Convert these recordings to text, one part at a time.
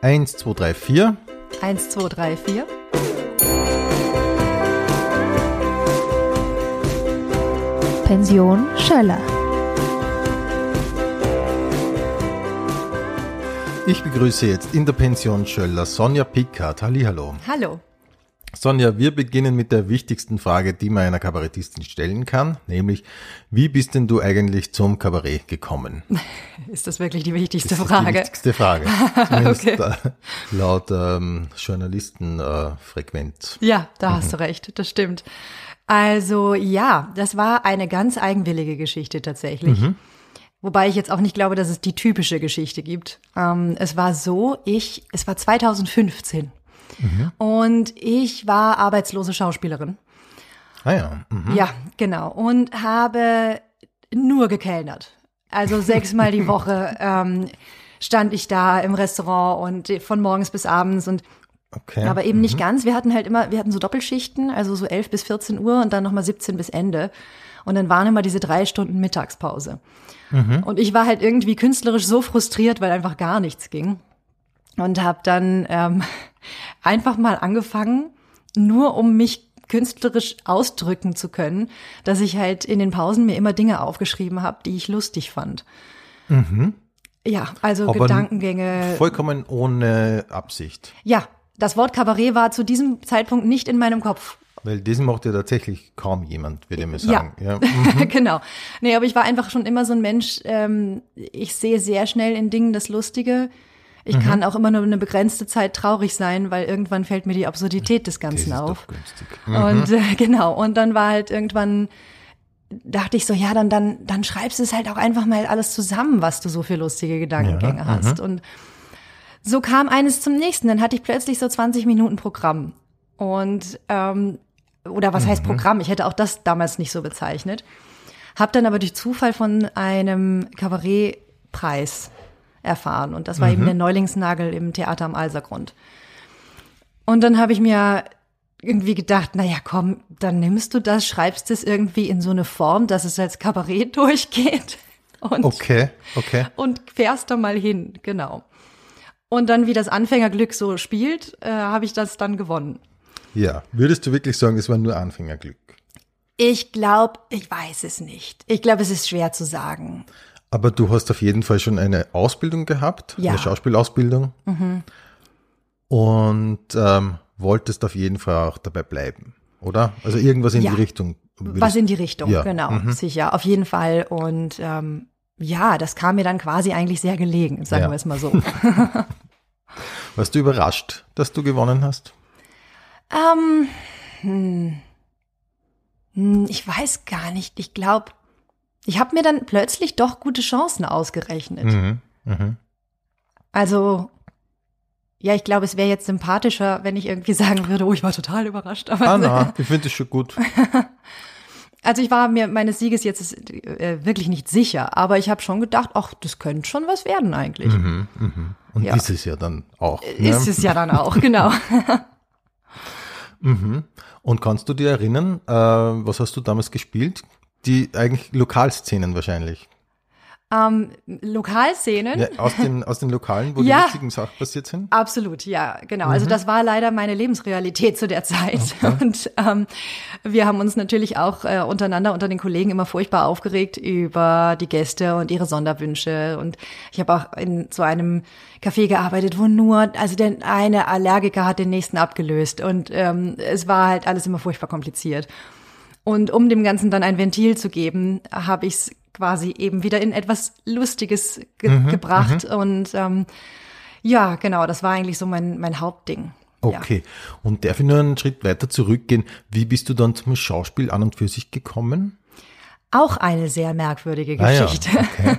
1, 2, 3, 4. 1, 2, 3, 4. Pension Schöller. Ich begrüße jetzt in der Pension Schöller Sonja Pickard. Hallihallo. Hallo. Sonja, wir beginnen mit der wichtigsten Frage, die man einer Kabarettistin stellen kann, nämlich, wie bist denn du eigentlich zum Kabarett gekommen? Ist das wirklich die wichtigste Das Frage? die wichtigste Frage. Zumindest Okay. äh, laut ähm, Journalistenfrequenz. Äh. Ja, da hast du recht, das stimmt. Also ja, das war eine ganz eigenwillige Geschichte tatsächlich. Wobei ich jetzt auch nicht glaube, dass es die typische Geschichte gibt. Ähm, es war so, ich, es war 2015 und ich war arbeitslose Schauspielerin. ah ja. Mhm. Ja, genau. Und habe nur gekellnert. Also sechsmal die Woche ähm, stand ich da im Restaurant und von morgens bis abends und Okay. aber eben nicht ganz. Wir hatten halt immer, wir hatten so Doppelschichten, also so 11 bis 14 Uhr und dann nochmal 17 bis Ende. Und dann waren immer diese drei Stunden Mittagspause. Und ich war halt irgendwie künstlerisch so frustriert, weil einfach gar nichts ging. Und habe dann ähm, einfach mal angefangen, nur um mich künstlerisch ausdrücken zu können, dass ich halt in den Pausen mir immer Dinge aufgeschrieben habe, die ich lustig fand. Ja, also Aber Gedankengänge. Vollkommen ohne Absicht. Ja, das Wort Kabarett war zu diesem Zeitpunkt nicht in meinem Kopf. Weil das macht ja tatsächlich kaum jemand, würde ich mal sagen. Ja. genau. Nee, aber ich war einfach schon immer so ein Mensch, ähm, ich sehe sehr schnell in Dingen das Lustige. Ich Mhm. kann auch immer nur eine begrenzte Zeit traurig sein, weil irgendwann fällt mir die Absurdität des Ganzen ist auf. günstig. Und äh, genau, und dann war halt irgendwann, dachte ich so, ja, dann, dann, dann schreibst du es halt auch einfach mal alles zusammen, was du so für lustige Gedankengänge Ja, hast. Und so kam eines zum nächsten. Dann hatte ich plötzlich so 20 Minuten Programm. Und, ähm, oder was heißt Programm? Ich hätte auch das damals nicht so bezeichnet. Hab dann aber durch Zufall von einem Kabarettpreis erfahren. Und das war eben der Neulingsnagel im Theater am Alsergrund. Und dann habe ich mir irgendwie gedacht, na ja, komm, dann nimmst du das, schreibst es irgendwie in so eine Form, dass es als Kabarett durchgeht und, Okay, okay. und fährst da mal hin, genau. Und dann, wie das Anfängerglück so spielt, äh, habe ich das dann gewonnen. Ja. Würdest du wirklich sagen, es war nur Anfängerglück? Ich glaube, ich weiß es nicht. Ich glaube, es ist schwer zu sagen. Aber du hast auf jeden Fall schon eine Ausbildung gehabt, Ja. eine Schauspielausbildung. Und ähm, wolltest auf jeden Fall auch dabei bleiben, oder? Also irgendwas in Ja. die Richtung. Was in die Richtung, Ja. genau, Mhm. sicher, auf jeden Fall. Und ähm, ja, das kam mir dann quasi eigentlich sehr gelegen, sagen wir es mal so. Warst du überrascht, dass du gewonnen hast? Ähm, hm, hm, ich weiß gar nicht. Ich glaube, ich habe mir dann plötzlich doch gute Chancen ausgerechnet. Mhm. Mhm. Also, ja, ich glaube, es wäre jetzt sympathischer, wenn ich irgendwie sagen würde, oh, ich war total überrascht. Aber Ah, na, ich finde das schon gut. also ich war mir meines Sieges jetzt äh, wirklich nicht sicher, aber ich habe schon gedacht, ach, das könnte schon was werden eigentlich. Und Ja. ist es ja dann auch. ne? Ist es ja dann auch, genau. Und kannst du dir erinnern, äh, was hast du damals gespielt? Die eigentlich Lokalszenen wahrscheinlich. ähm, Lokalszenen. Ja, aus, den, aus den Lokalen, wo Ja. die lustigen Sachen passiert sind? Absolut, ja, genau. Also das war leider meine Lebensrealität zu der Zeit. Und ähm, wir haben uns natürlich auch äh, untereinander, unter den Kollegen immer furchtbar aufgeregt über die Gäste und ihre Sonderwünsche. Und ich habe auch in so einem Café gearbeitet, wo nur, also der eine Allergiker hat den nächsten abgelöst. Und ähm, es war halt alles immer furchtbar kompliziert. Und um dem Ganzen dann ein Ventil zu geben, habe ich es quasi eben wieder in etwas Lustiges ge gebracht. Und ähm, ja, genau, das war eigentlich so mein, mein Hauptding. Ja. Okay. Und darf ich nur einen Schritt weiter zurückgehen? Wie bist du dann zum Schauspiel an und für sich gekommen? Auch eine sehr merkwürdige Ah ja, Geschichte.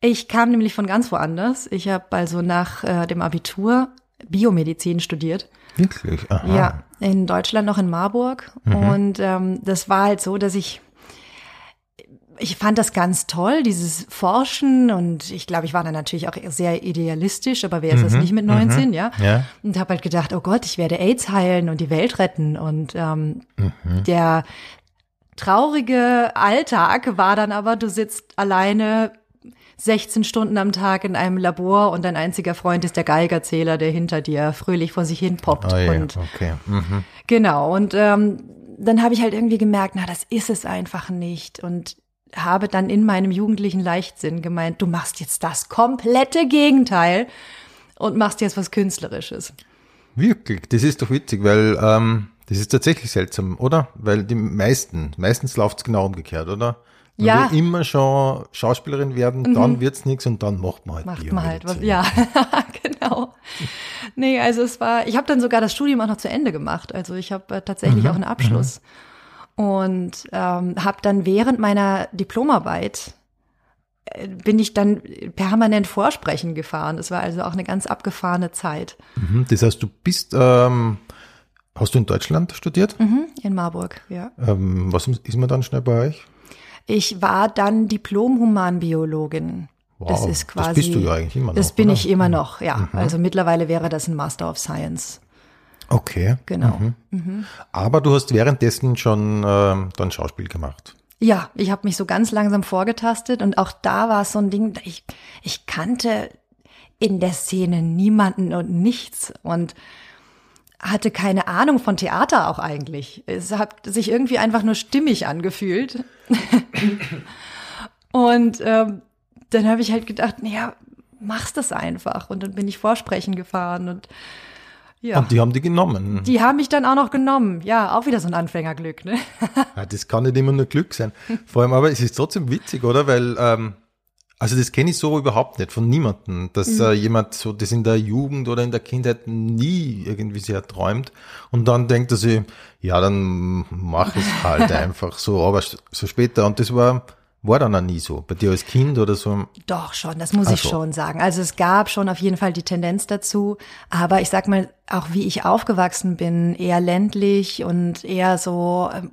Ich kam nämlich von ganz woanders. Ich habe also nach äh, dem Abitur Biomedizin studiert. Wirklich? Aha. Ja, in Deutschland noch in Marburg. Und ähm, das war halt so, dass ich ich fand das ganz toll, dieses Forschen und ich glaube, ich war dann natürlich auch sehr idealistisch, aber wer ist das nicht mit 19, ja? Ja. Und habe halt gedacht, oh Gott, ich werde AIDS heilen und die Welt retten und ähm, der traurige Alltag war dann aber, du sitzt alleine 16 Stunden am Tag in einem Labor und dein einziger Freund ist der Geigerzähler, der hinter dir fröhlich vor sich hin poppt. Oh ja, und okay. Mhm. Genau, und ähm, dann habe ich halt irgendwie gemerkt, na, das ist es einfach nicht. Und habe dann in meinem jugendlichen Leichtsinn gemeint, du machst jetzt das komplette Gegenteil und machst jetzt was Künstlerisches. Wirklich, das ist doch witzig, weil ähm, das ist tatsächlich seltsam, oder? Weil die meisten, meistens läuft es genau umgekehrt, oder? Man Ja. will immer schon Schauspielerin werden, dann wird's nichts und dann macht man halt Macht man halt was, Biomedizin. ja, genau. Nee, also es war, ich habe dann sogar das Studium auch noch zu Ende gemacht. Also ich habe äh, tatsächlich auch einen Abschluss und ähm, habe dann während meiner Diplomarbeit äh, bin ich dann permanent Vorsprechen gefahren. Das war also auch eine ganz abgefahrene Zeit Mhm, Das heißt, du bist, ähm, hast du in Deutschland studiert? mhm, in Marburg. Ja. Ähm, was ist man dann schnell bei euch? Ich war dann Diplom-Humanbiologin. das Wow, ist das quasi. bist du ja eigentlich immer Das noch, bin oder? Mhm. ich immer noch, ja. Also mittlerweile wäre das ein Master of Science. Okay. Genau. Mhm. Aber du hast währenddessen schon ähm, dann Schauspiel gemacht. Ja, ich habe mich so ganz langsam vorgetastet und auch da war es so ein Ding, ich, ich kannte in der Szene niemanden und nichts und hatte keine Ahnung von Theater auch eigentlich. Es hat sich irgendwie einfach nur stimmig angefühlt. und ähm, dann habe ich halt gedacht, naja, mach's das einfach. Und dann bin ich vorsprechen gefahren und ja. Und die haben die genommen. die haben mich dann auch noch genommen. Ja, auch wieder so ein Anfängerglück, ne? Ja, das kann nicht immer nur Glück sein. Vor allem aber es ist trotzdem witzig, oder? Weil, ähm, also das kenne ich so überhaupt nicht von niemandem, dass Mhm. äh, jemand so das in der Jugend oder in der Kindheit nie irgendwie sehr träumt und dann denkt er sich, ja, dann mach es halt einfach so, aber so später. Und das war, war dann auch nie so. Bei dir als Kind oder so. Doch schon, das muss Ach ich so. schon sagen. Also es gab schon auf jeden Fall die Tendenz dazu, aber ich sag mal, auch wie ich aufgewachsen bin, eher ländlich und eher so, ähm,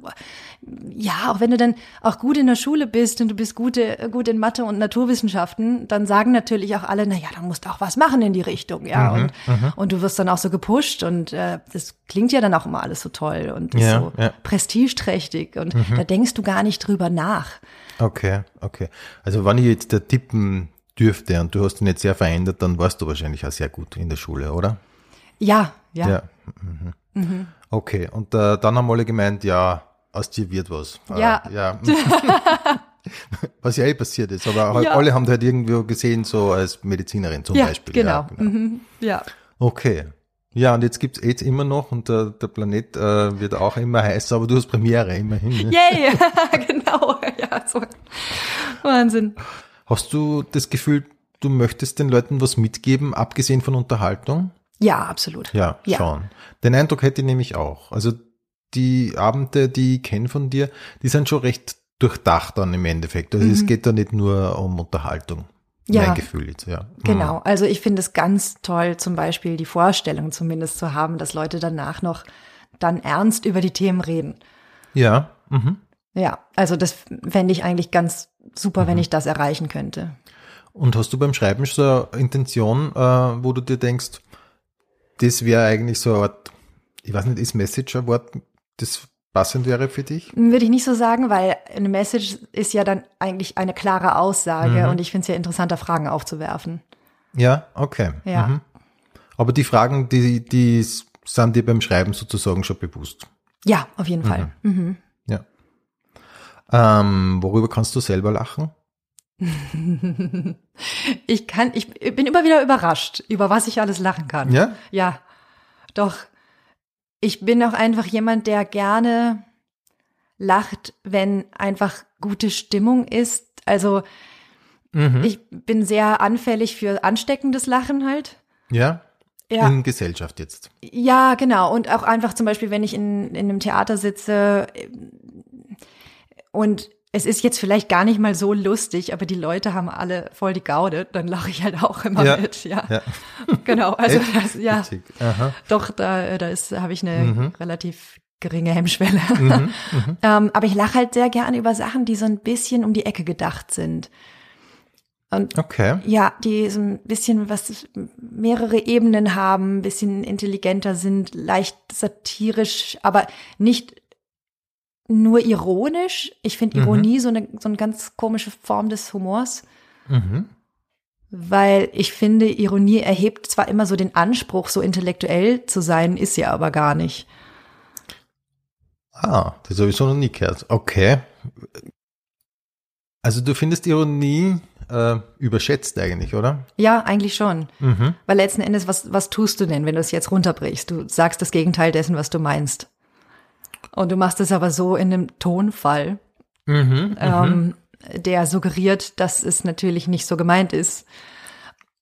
ja, auch wenn du dann auch gut in der Schule bist und du bist gut, äh, gut in Mathe und Naturwissenschaften, dann sagen natürlich auch alle, na ja, dann musst du auch was machen in die Richtung, ja, Mhm, und, und du wirst dann auch so gepusht und äh, das klingt ja dann auch immer alles so toll und Ja, so ja. Mhm. prestigeträchtig und da denkst du gar nicht drüber nach. Okay, okay. Also wenn ich jetzt da tippen dürfte und du hast ihn jetzt sehr verändert, dann warst du wahrscheinlich auch sehr gut in der Schule, oder? Ja, ja. Ja. Mhm. Okay, und äh, dann haben alle gemeint, ja, aus dir wird was. Äh, Ja. ja. was ja eh passiert ist, aber halt Ja. alle haben halt irgendwo gesehen, so als Medizinerin zum Ja, Beispiel. genau. Ja, genau. Mhm. ja. Okay. Ja, und jetzt gibt's AIDS immer noch und der, der Planet äh, wird auch immer heißer, aber du hast Premiere immerhin. Ne? Yay! genau. Ja, so. Wahnsinn. Hast du das Gefühl, du möchtest den Leuten was mitgeben, abgesehen von Unterhaltung? Ja, absolut. Ja, Ja. schon. Den Eindruck hätte ich nämlich auch. Also die Abende, die ich kenne von dir, die sind schon recht durchdacht dann im Endeffekt. Also es geht da nicht nur um Unterhaltung. Mhm. Ja. Mein Gefühl jetzt, ja. Genau. Also ich finde es ganz toll, zum Beispiel die Vorstellung zumindest zu haben, dass Leute danach noch dann ernst über die Themen reden. Ja. Mhm. Ja, also das fände ich eigentlich ganz super, Mhm. wenn ich das erreichen könnte. Und hast du beim Schreiben so eine Intention, äh, wo du dir denkst, das wäre eigentlich so eine Art, ich weiß nicht, ist Message ein Wort, das passend wäre für dich? Würde ich nicht so sagen, weil eine Message ist ja dann eigentlich eine klare Aussage Mhm. und ich finde es ja interessanter, Fragen aufzuwerfen. Ja, okay. Ja. Mhm. Aber die Fragen, die, die sind dir beim Schreiben sozusagen schon bewusst. Ja, auf jeden Fall. Mhm. Ja. Ähm, worüber kannst du selber lachen? Ich kann, ich bin immer wieder überrascht, über was ich alles lachen kann. Ja? Ja, doch. Ich bin auch einfach jemand, der gerne lacht, wenn einfach gute Stimmung ist. Also Mhm. ich bin sehr anfällig für ansteckendes Lachen halt. Ja? Ja. In Gesellschaft jetzt. Ja, genau. Und auch einfach zum Beispiel, wenn ich in, in einem Theater sitze äh, und es ist jetzt vielleicht gar nicht mal so lustig, aber die Leute haben alle voll die Gaude, dann lache ich halt auch immer Ja. mit. Ja, Ja. genau. Also das, ja, doch, da, da ist, habe ich eine Mhm. relativ geringe Hemmschwelle. ähm, aber ich lache halt sehr gerne über Sachen, die so ein bisschen um die Ecke gedacht sind. Und Okay. ja, die so ein bisschen was mehrere Ebenen haben, ein bisschen intelligenter sind, leicht satirisch, aber nicht nur ironisch. Ich finde Mhm. Ironie so eine so eine ganz komische Form des Humors. Weil ich finde, Ironie erhebt zwar immer so den Anspruch, so intellektuell zu sein, ist sie aber gar nicht. Ah, das habe ich so noch nie gehört. Okay. Also du findest Ironie äh, überschätzt eigentlich, oder? Ja, eigentlich schon. Weil letzten Endes, was, was tust du denn, wenn du es jetzt runterbrichst? Du sagst das Gegenteil dessen, was du meinst. Und du machst es aber so in einem Tonfall, ähm, der suggeriert, dass es natürlich nicht so gemeint ist.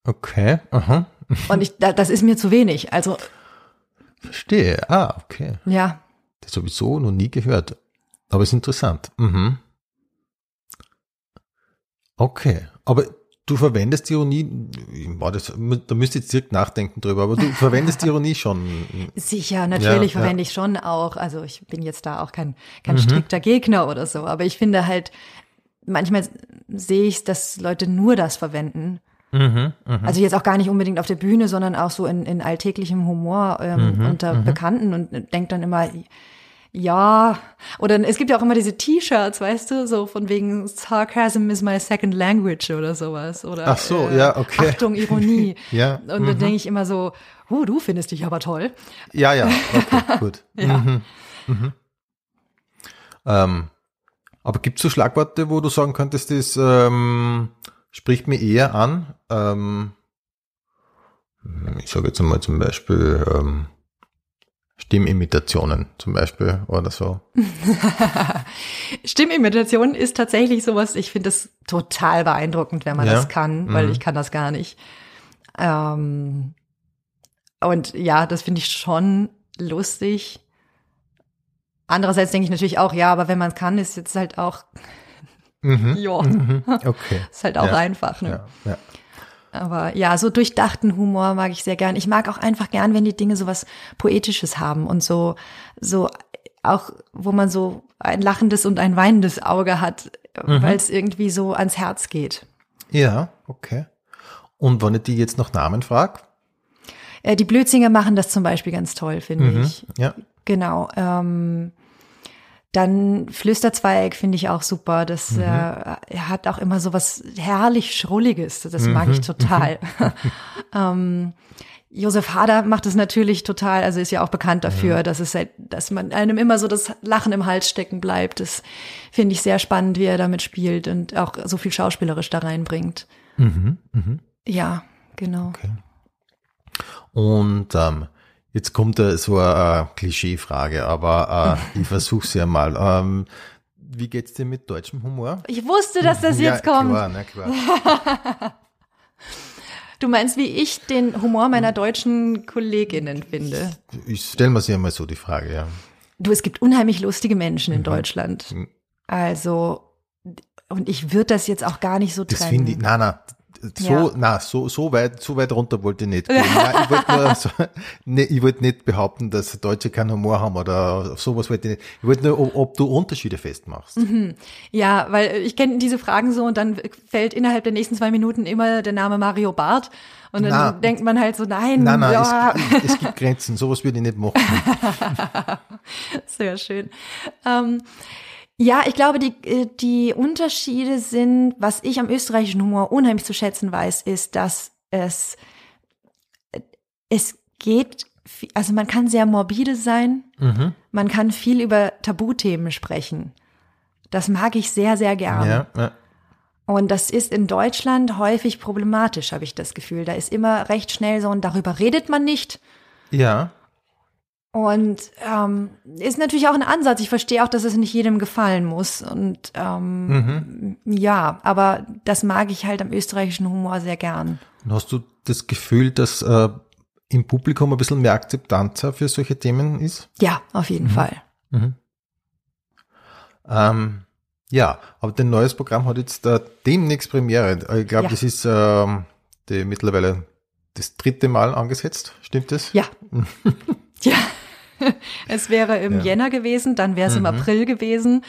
Okay, aha. Und ich, da, das ist mir zu wenig. Also, Verstehe. Ah, okay. ja, Das habe ich so noch nie gehört. Aber ist interessant. Mhm. Okay. Aber du verwendest Ironie, war das, da müsst ihr jetzt direkt nachdenken drüber, aber du verwendest Ironie schon. sicher, natürlich Ja, verwende ich schon auch. Also ich bin jetzt da auch kein, kein strikter Gegner oder so. Aber ich finde halt, manchmal sehe ich, dass Leute nur das verwenden. Also jetzt auch gar nicht unbedingt auf der Bühne, sondern auch so in, in alltäglichem Humor ähm, unter Bekannten und denkt dann immer, ja, oder es gibt ja auch immer diese T-Shirts, weißt du, so von wegen Sarcasm is my second language oder sowas. Oder Ach so, ja, okay. Achtung, Ironie. Ja, Und dann denke ich immer so, oh, du findest dich aber toll. Ja, ja, okay, gut. Ja. Mhm. Mhm. Ähm, aber gibt es so Schlagworte, wo du sagen könntest, das ähm, spricht mir eher an? Ähm, ich sage jetzt einmal zum Beispiel ähm, Stimmimitationen zum Beispiel oder so. Stimmimitation ist tatsächlich sowas, ich finde das total beeindruckend, wenn man Ja. das kann, weil Mhm. ich kann das gar nicht. Ähm, und ja, das finde ich schon lustig. Andererseits denke ich natürlich auch, ja, aber wenn man es kann, ist jetzt halt auch, Mhm. ja, Mhm. Okay. ist halt auch Ja. einfach. Ne? Ja, ja. Aber ja, so durchdachten Humor mag ich sehr gern. Ich mag auch einfach gern, wenn die Dinge so was Poetisches haben und so, so auch, wo man so ein lachendes und ein weinendes Auge hat, weil es irgendwie so ans Herz geht. ja, okay. Und wenn ich die jetzt nach Namen frage? Äh, die Blödsinger machen das zum Beispiel ganz toll, finde Mhm. ich. Ja. Genau. Ähm, dann Flüsterzweig finde ich auch super. Mhm. Das äh, er hat auch immer so was herrlich Schrulliges. Das mag Mhm. ich total. ähm, Josef Hader macht es natürlich total, also ist ja auch bekannt dafür, dass es halt, dass man einem immer so das Lachen im Hals stecken bleibt. Das finde ich sehr spannend, wie er damit spielt und auch so viel schauspielerisch da reinbringt. Ja, genau. Okay. Und ähm, jetzt kommt da so eine Klischeefrage, aber äh, ich versuche sie einmal. Ähm, wie geht's dir mit deutschem Humor? Ich wusste, dass das ja, jetzt kommt. Klar, na klar. Du meinst, wie ich den Humor meiner deutschen Kolleginnen finde? Ich stelle mir sie einmal so die Frage, ja. Du, es gibt unheimlich lustige Menschen in Mhm. Deutschland. Also, und ich würde das jetzt auch gar nicht so Das trennen. finde ich, na, na, so, Ja. na, so, so weit, so weit runter wollte ich nicht gehen. Nein, ich wollte so, nee, ich wollte nicht behaupten, dass Deutsche keinen Humor haben oder sowas wollte ich nicht. Ich wollte nur, ob, ob du Unterschiede festmachst. Ja, weil ich kenne diese Fragen so und dann fällt innerhalb der nächsten zwei Minuten immer der Name Mario Barth und dann Na. denkt man halt so, nein, Nein, nein, ja, es, es gibt Grenzen, sowas würde ich nicht machen. sehr schön. Ähm, ja, ich glaube, die, äh, die Unterschiede sind, was ich am österreichischen Humor unheimlich zu schätzen weiß, ist, dass es, es geht, also man kann sehr morbide sein, man kann viel über Tabuthemen sprechen. Das mag ich sehr, sehr gern. Ja, ja. Und das ist in Deutschland häufig problematisch, habe ich das Gefühl. Da ist immer recht schnell so, und darüber redet man nicht. ja. Und ähm, ist natürlich auch ein Ansatz. Ich verstehe auch, dass es nicht jedem gefallen muss. Und ähm, ja, aber das mag ich halt am österreichischen Humor sehr gern. Und hast du das Gefühl, dass äh, im Publikum ein bisschen mehr Akzeptanz für solche Themen ist? Ja, auf jeden Fall. Ähm, ja, aber dein neues Programm hat jetzt äh, demnächst Premiere. Äh, Ich glaube, Ja. das ist ähm, die mittlerweile das dritte Mal angesetzt. Stimmt das? Ja. ja. Es wäre im Ja. Mhm. Jänner gewesen, dann wäre es im April gewesen.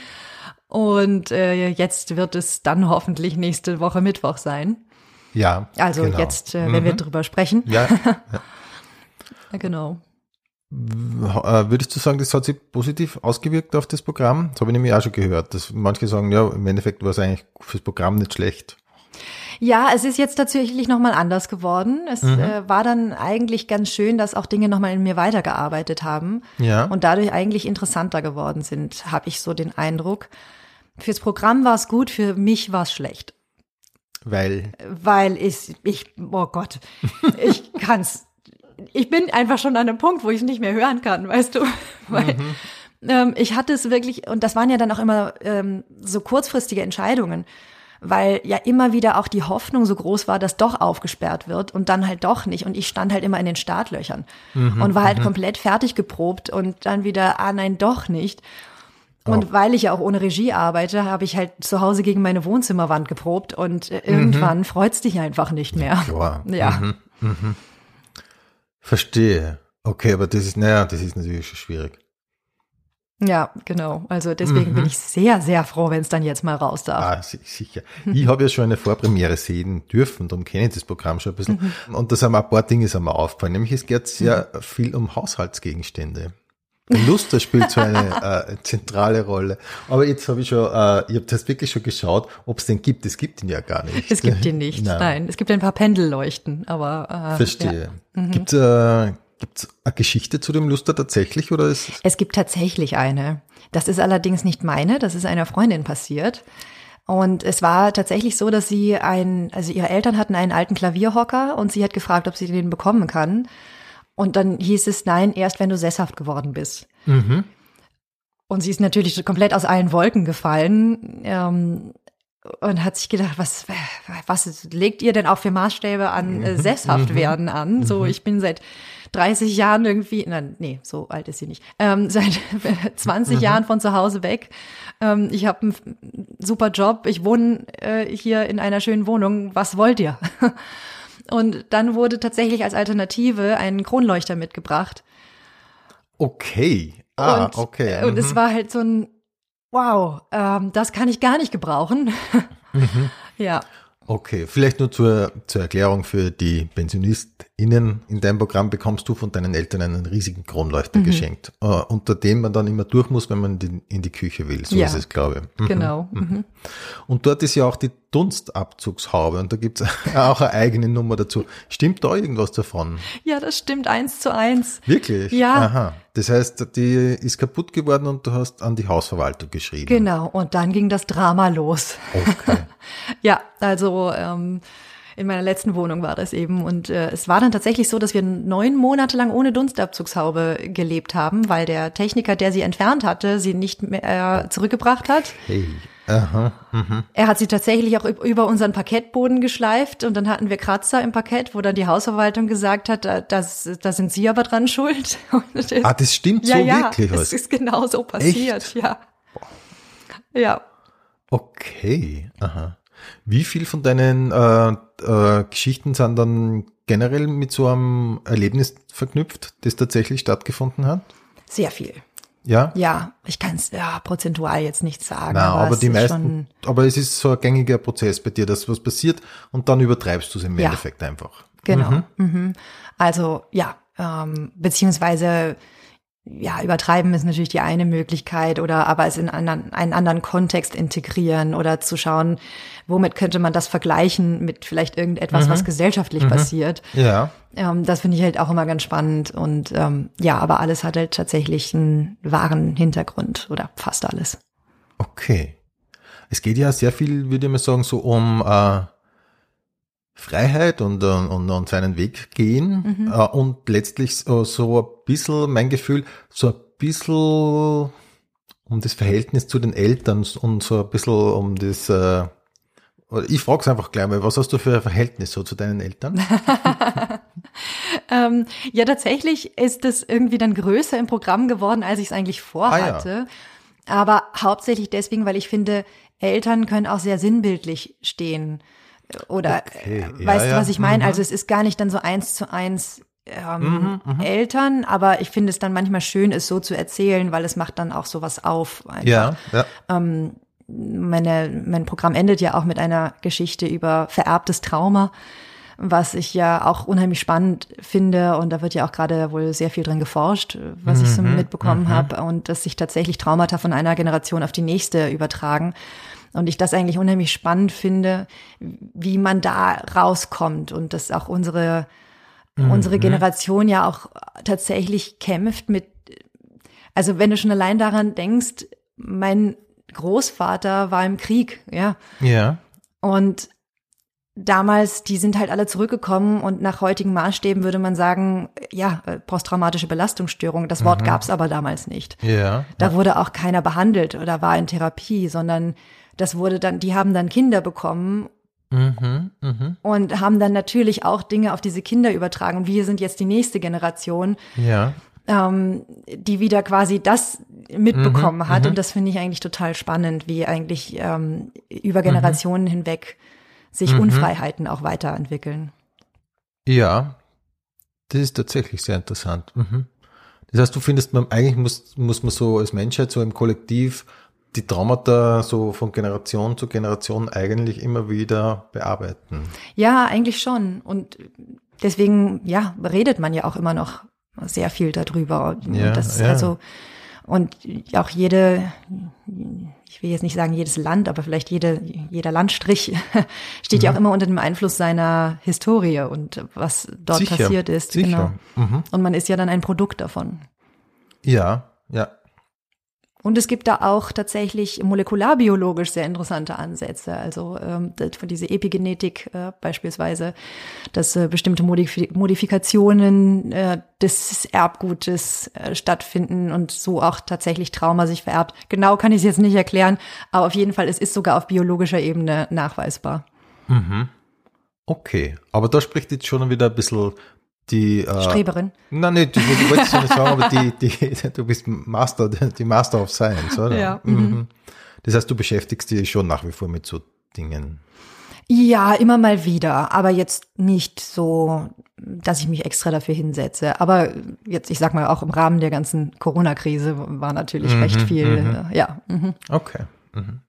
Und äh, jetzt wird es dann hoffentlich nächste Woche Mittwoch sein. Ja. Also genau. jetzt, äh, wenn wir drüber sprechen. Ja, Genau. äh, würdest du sagen, das hat sich positiv ausgewirkt auf das Programm? Das habe ich nämlich auch schon gehört. Dass manche sagen, ja, im Endeffekt war es eigentlich fürs Programm nicht schlecht. Ja, es ist jetzt tatsächlich nochmal anders geworden. Es Mhm. äh, war dann eigentlich ganz schön, dass auch Dinge nochmal in mir weitergearbeitet haben Ja. und dadurch eigentlich interessanter geworden sind, habe ich so den Eindruck. Fürs Programm war es gut, für mich war es schlecht. Weil, weil ich, ich, oh Gott, ich kann's. Ich bin einfach schon an einem Punkt, wo ich es nicht mehr hören kann, weißt du? Weil ähm, ich hatte es wirklich, und das waren ja dann auch immer ähm, so kurzfristige Entscheidungen, weil ja immer wieder auch die Hoffnung so groß war, dass doch aufgesperrt wird und dann halt doch nicht. Und ich stand halt immer in den Startlöchern und war halt komplett fertig geprobt und dann wieder, ah nein, doch nicht. Und weil ich ja auch ohne Regie arbeite, habe ich halt zu Hause gegen meine Wohnzimmerwand geprobt und äh, irgendwann freut's dich einfach nicht mehr. klar. Ja. Verstehe. Okay, aber das ist, naja, das ist natürlich schon schwierig. Ja, genau. Also deswegen bin ich sehr, sehr froh, wenn es dann jetzt mal raus darf. Ah, si- sicher. Ich habe ja schon eine Vorpremiere sehen dürfen, darum kenne ich das Programm schon ein bisschen. Und da sind mir ein paar Dinge sind mir aufgefallen. Nämlich es geht sehr viel um Haushaltsgegenstände. Der Luster spielt so eine äh, zentrale Rolle. Aber jetzt habe ich schon, äh, ich habe das wirklich schon geschaut, ob es den gibt. Es gibt ihn ja gar nicht. Es gibt ihn nicht. Nein. Nein. Es gibt ein paar Pendelleuchten, aber äh, Verstehe. Ja. Mhm. Gibt es äh, gibt's eine Geschichte zu dem Luster tatsächlich oder ist es Es gibt tatsächlich eine. Das ist allerdings nicht meine, das ist einer Freundin passiert. Und es war tatsächlich so, dass sie ein, also ihre Eltern hatten einen alten Klavierhocker und sie hat gefragt, ob sie den bekommen kann. Und dann hieß es, nein, erst wenn du sesshaft geworden bist. Und sie ist natürlich komplett aus allen Wolken gefallen ähm, und hat sich gedacht, was, was legt ihr denn auch für Maßstäbe an äh, sesshaft werden an? So, ich bin seit 30 Jahren irgendwie, nein, nee, so alt ist sie nicht, ähm, seit 20 Jahren von zu Hause weg. Ähm, ich habe einen super Job, ich wohne äh, hier in einer schönen Wohnung. Was wollt ihr? Und dann wurde tatsächlich als Alternative ein Kronleuchter mitgebracht. okay? Ah, und, okay. äh, Und es mhm. war halt so ein, wow, ähm, das kann ich gar nicht gebrauchen. Mhm. Ja, Okay, vielleicht nur zur, zur Erklärung für die PensionistInnen. In deinem Programm bekommst du von deinen Eltern einen riesigen Kronleuchter Mhm. geschenkt, äh, unter dem man dann immer durch muss, wenn man in die, in die Küche will. So Ja. ist es, glaube ich. Mhm. genau. Mhm. Und dort ist ja auch die Dunstabzugshaube und da gibt's auch eine eigene Nummer dazu. Stimmt da irgendwas davon? Ja, das stimmt eins zu eins. Wirklich? Ja. Aha. Das heißt, die ist kaputt geworden und du hast an die Hausverwaltung geschrieben. Genau. Und dann ging das Drama los. Okay. Ja, also ähm, in meiner letzten Wohnung war das eben. Und äh, es war dann tatsächlich so, dass wir neun Monate lang ohne Dunstabzugshaube gelebt haben, weil der Techniker, der sie entfernt hatte, sie nicht mehr äh, zurückgebracht hat. Hey. Aha. Mhm. Er hat sie tatsächlich auch üb- über unseren Parkettboden geschleift und dann hatten wir Kratzer im Parkett, wo dann die Hausverwaltung gesagt hat, da, das, da sind Sie aber dran schuld. Das, Ah, das stimmt ja, so ja, wirklich. es was? ist genau so passiert, ja. Ja. Okay, aha. Wie viel von deinen äh, äh, Geschichten sind dann generell mit so einem Erlebnis verknüpft, das tatsächlich stattgefunden hat? Sehr viel. Ja? Ja, ich kann es ja prozentual jetzt nicht sagen. Na, aber, es die ist meisten, aber es ist so ein gängiger Prozess bei dir, dass was passiert und dann übertreibst du es im Ja. Endeffekt einfach. Genau. Mhm. Also ja, ähm, beziehungsweise ja, übertreiben ist natürlich die eine Möglichkeit oder aber es in anderen, einen anderen Kontext integrieren oder zu schauen, womit könnte man das vergleichen mit vielleicht irgendetwas, was gesellschaftlich passiert. Ja. Ähm, das finde ich halt auch immer ganz spannend und ähm, ja, aber alles hat halt tatsächlich einen wahren Hintergrund oder fast alles. Okay. Es geht ja sehr viel, würde ich mal sagen, so um äh, Freiheit und, äh, und, und seinen Weg gehen äh, und letztlich so, so ein bisschen, mein Gefühl, so ein bisschen um das Verhältnis zu den Eltern und so ein bisschen um das, äh, ich frage es einfach gleich mal, was hast du für ein Verhältnis so zu deinen Eltern? Ähm, ja, tatsächlich ist es irgendwie dann größer im Programm geworden, als ich es eigentlich vorhatte. Aber hauptsächlich deswegen, weil ich finde, Eltern können auch sehr sinnbildlich stehen. Oder Okay, äh, weißt ja. du, was ich meine? Mhm. Also es ist gar nicht dann so eins zu eins ähm, Eltern, aber ich finde es dann manchmal schön, es so zu erzählen, weil es macht dann auch sowas auf. einfach. ja, ja. meine, mein Programm endet ja auch mit einer Geschichte über vererbtes Trauma, was ich ja auch unheimlich spannend finde. Und da wird ja auch gerade wohl sehr viel drin geforscht, was ich so mitbekommen habe. Und dass sich tatsächlich Traumata von einer Generation auf die nächste übertragen. Und ich das eigentlich unheimlich spannend finde, wie man da rauskommt und dass auch unsere, mhm. unsere Generation ja auch tatsächlich kämpft mit, also wenn du schon allein daran denkst, mein Großvater war im Krieg, ja. Ja. Und damals, die sind halt alle zurückgekommen und nach heutigen Maßstäben würde man sagen, ja, äh, posttraumatische Belastungsstörung. Das Wort mhm. gab es aber damals nicht. Ja. Da ja. wurde auch keiner behandelt oder war in Therapie, sondern das wurde dann, die haben dann Kinder bekommen Mhm, mh. und haben dann natürlich auch Dinge auf diese Kinder übertragen. Und wir sind jetzt die nächste Generation, Ja. ähm, die wieder quasi das mitbekommen Mhm, hat. mhm. Und das finde ich eigentlich total spannend, wie eigentlich ähm, über Generationen hinweg sich Mhm. Unfreiheiten auch weiterentwickeln. Ja. Das ist tatsächlich sehr interessant. Mhm. Das heißt, du findest, man, eigentlich muss, muss man so als Menschheit, so im Kollektiv, die Traumata so von Generation zu Generation eigentlich immer wieder bearbeiten. Ja, eigentlich schon. Und deswegen, ja, redet man ja auch immer noch sehr viel darüber. Und Ja, das, ja. Also, und auch jede, ich will jetzt nicht sagen jedes Land, aber vielleicht jede, jeder Landstrich steht ja auch immer unter dem Einfluss seiner Historie und was dort Sicher, passiert ist. sicher. Genau. Mhm. Und man ist ja dann ein Produkt davon. Ja, ja. Und es gibt da auch tatsächlich molekularbiologisch sehr interessante Ansätze. Also ähm, von dieser Epigenetik äh, beispielsweise, dass äh, bestimmte Modif Modifikationen äh, des Erbgutes äh, stattfinden und so auch tatsächlich Trauma sich vererbt. Genau kann ich es jetzt nicht erklären, aber auf jeden Fall, es ist sogar auf biologischer Ebene nachweisbar. Okay. Aber da spricht jetzt schon wieder ein bisschen die äh, Streberin. Nein, nicht, ich wollte es ja nicht sagen, aber die, die, du bist Master, die Master of Science, oder? Ja, Mhm. Das heißt, du beschäftigst dich schon nach wie vor mit so Dingen. Ja, immer mal wieder, aber jetzt nicht so, dass ich mich extra dafür hinsetze. Aber jetzt, ich sag mal, auch im Rahmen der ganzen Corona-Krise war natürlich recht viel, äh, ja. Mhm. Okay. Mhm.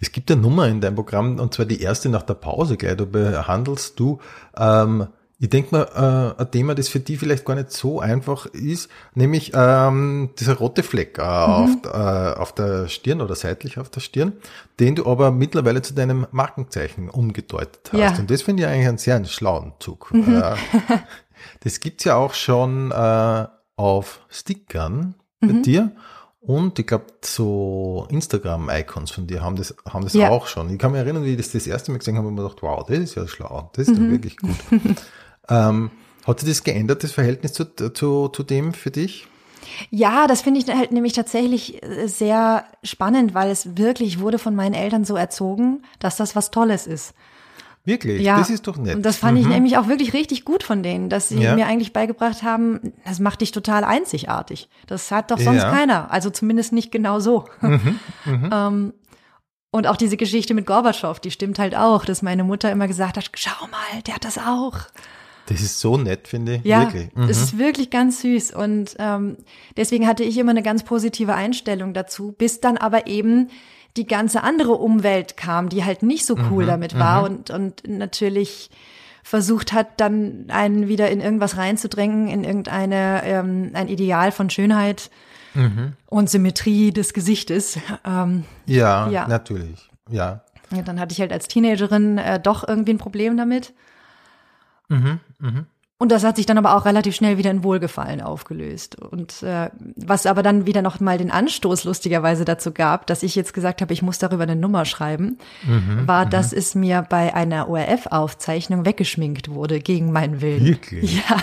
Es gibt eine Nummer in deinem Programm, und zwar die erste nach der Pause gleich. Da behandelst du, ähm, ich denke mal, äh, ein Thema, das für die vielleicht gar nicht so einfach ist, nämlich ähm, dieser rote Fleck äh, auf, äh, auf der Stirn oder seitlich auf der Stirn, den du aber mittlerweile zu deinem Markenzeichen umgedeutet hast. Ja. Und das finde ich eigentlich einen sehr schlauen Zug. Äh, das gibt's ja auch schon äh, auf Stickern bei dir. Und ich glaube, so Instagram-Icons von dir haben das, haben das Ja. auch schon. Ich kann mich erinnern, wie ich das das erste Mal gesehen habe, und mir gedacht, wow, das ist ja schlau, das ist Mhm. ja wirklich gut. ähm, hat sich das geändert, das Verhältnis zu, zu, zu dem für dich? Ja, das finde ich halt nämlich tatsächlich äh, sehr spannend, weil es wirklich wurde von meinen Eltern so erzogen, dass das was Tolles ist. Wirklich? Ja, Das ist doch nett. Und das fand ich Mhm. nämlich auch wirklich richtig gut von denen, dass sie Ja. mir eigentlich beigebracht haben, das macht dich total einzigartig. Das hat doch sonst Ja. keiner. Also zumindest nicht genau so. ähm, und auch diese Geschichte mit Gorbatschow, die stimmt halt auch, dass meine Mutter immer gesagt hat, schau mal, der hat das auch. Das ist so nett, finde ich. Ja, Wirklich. Mhm. es ist wirklich ganz süß. Und ähm, deswegen hatte ich immer eine ganz positive Einstellung dazu, bis dann aber eben die ganze andere Umwelt kam, die halt nicht so cool damit war und, und natürlich versucht hat, dann einen wieder in irgendwas reinzudrängen, in irgendeine ähm, ein Ideal von Schönheit und Symmetrie des Gesichtes. Ähm, Ja, Ja. natürlich. Ja. ja, dann hatte ich halt als Teenagerin äh, doch irgendwie ein Problem damit. Und das hat sich dann aber auch relativ schnell wieder in Wohlgefallen aufgelöst. Und äh, was aber dann wieder noch mal den Anstoß lustigerweise dazu gab, dass ich jetzt gesagt habe, ich muss darüber eine Nummer schreiben, war, dass es mir bei einer ORF-Aufzeichnung weggeschminkt wurde gegen meinen Willen. Wirklich? Ja.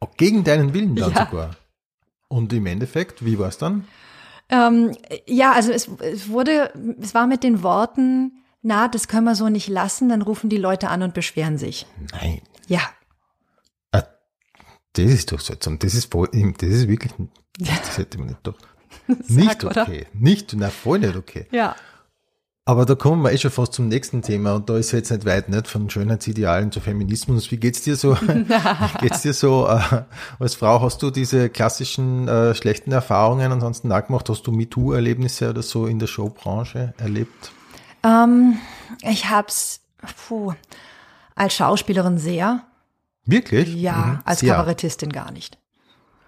Auch gegen deinen Willen dann Ja. sogar. Und im Endeffekt, wie war es dann? Ähm, ja, also es, es wurde, es war mit den Worten, na, das können wir so nicht lassen, dann rufen die Leute an und beschweren sich. Nein. Ja. Ah, Das ist doch seltsam. Das ist voll, das ist wirklich, das hätte man nicht doch. Nicht oder? okay. Nicht, na, voll nicht okay. Ja. Aber da kommen wir eh schon fast zum nächsten Thema und da ist jetzt nicht weit, nicht? Von Schönheitsidealen zu Feminismus. Wie geht's dir so? Wie geht's dir so? Äh, als Frau hast du diese klassischen äh, schlechten Erfahrungen ansonsten nachgemacht? Hast du MeToo-Erlebnisse oder so in der Showbranche erlebt? Ähm, ich hab's puh, als Schauspielerin sehr. Wirklich? Ja, Mhm. als. Kabarettistin gar nicht.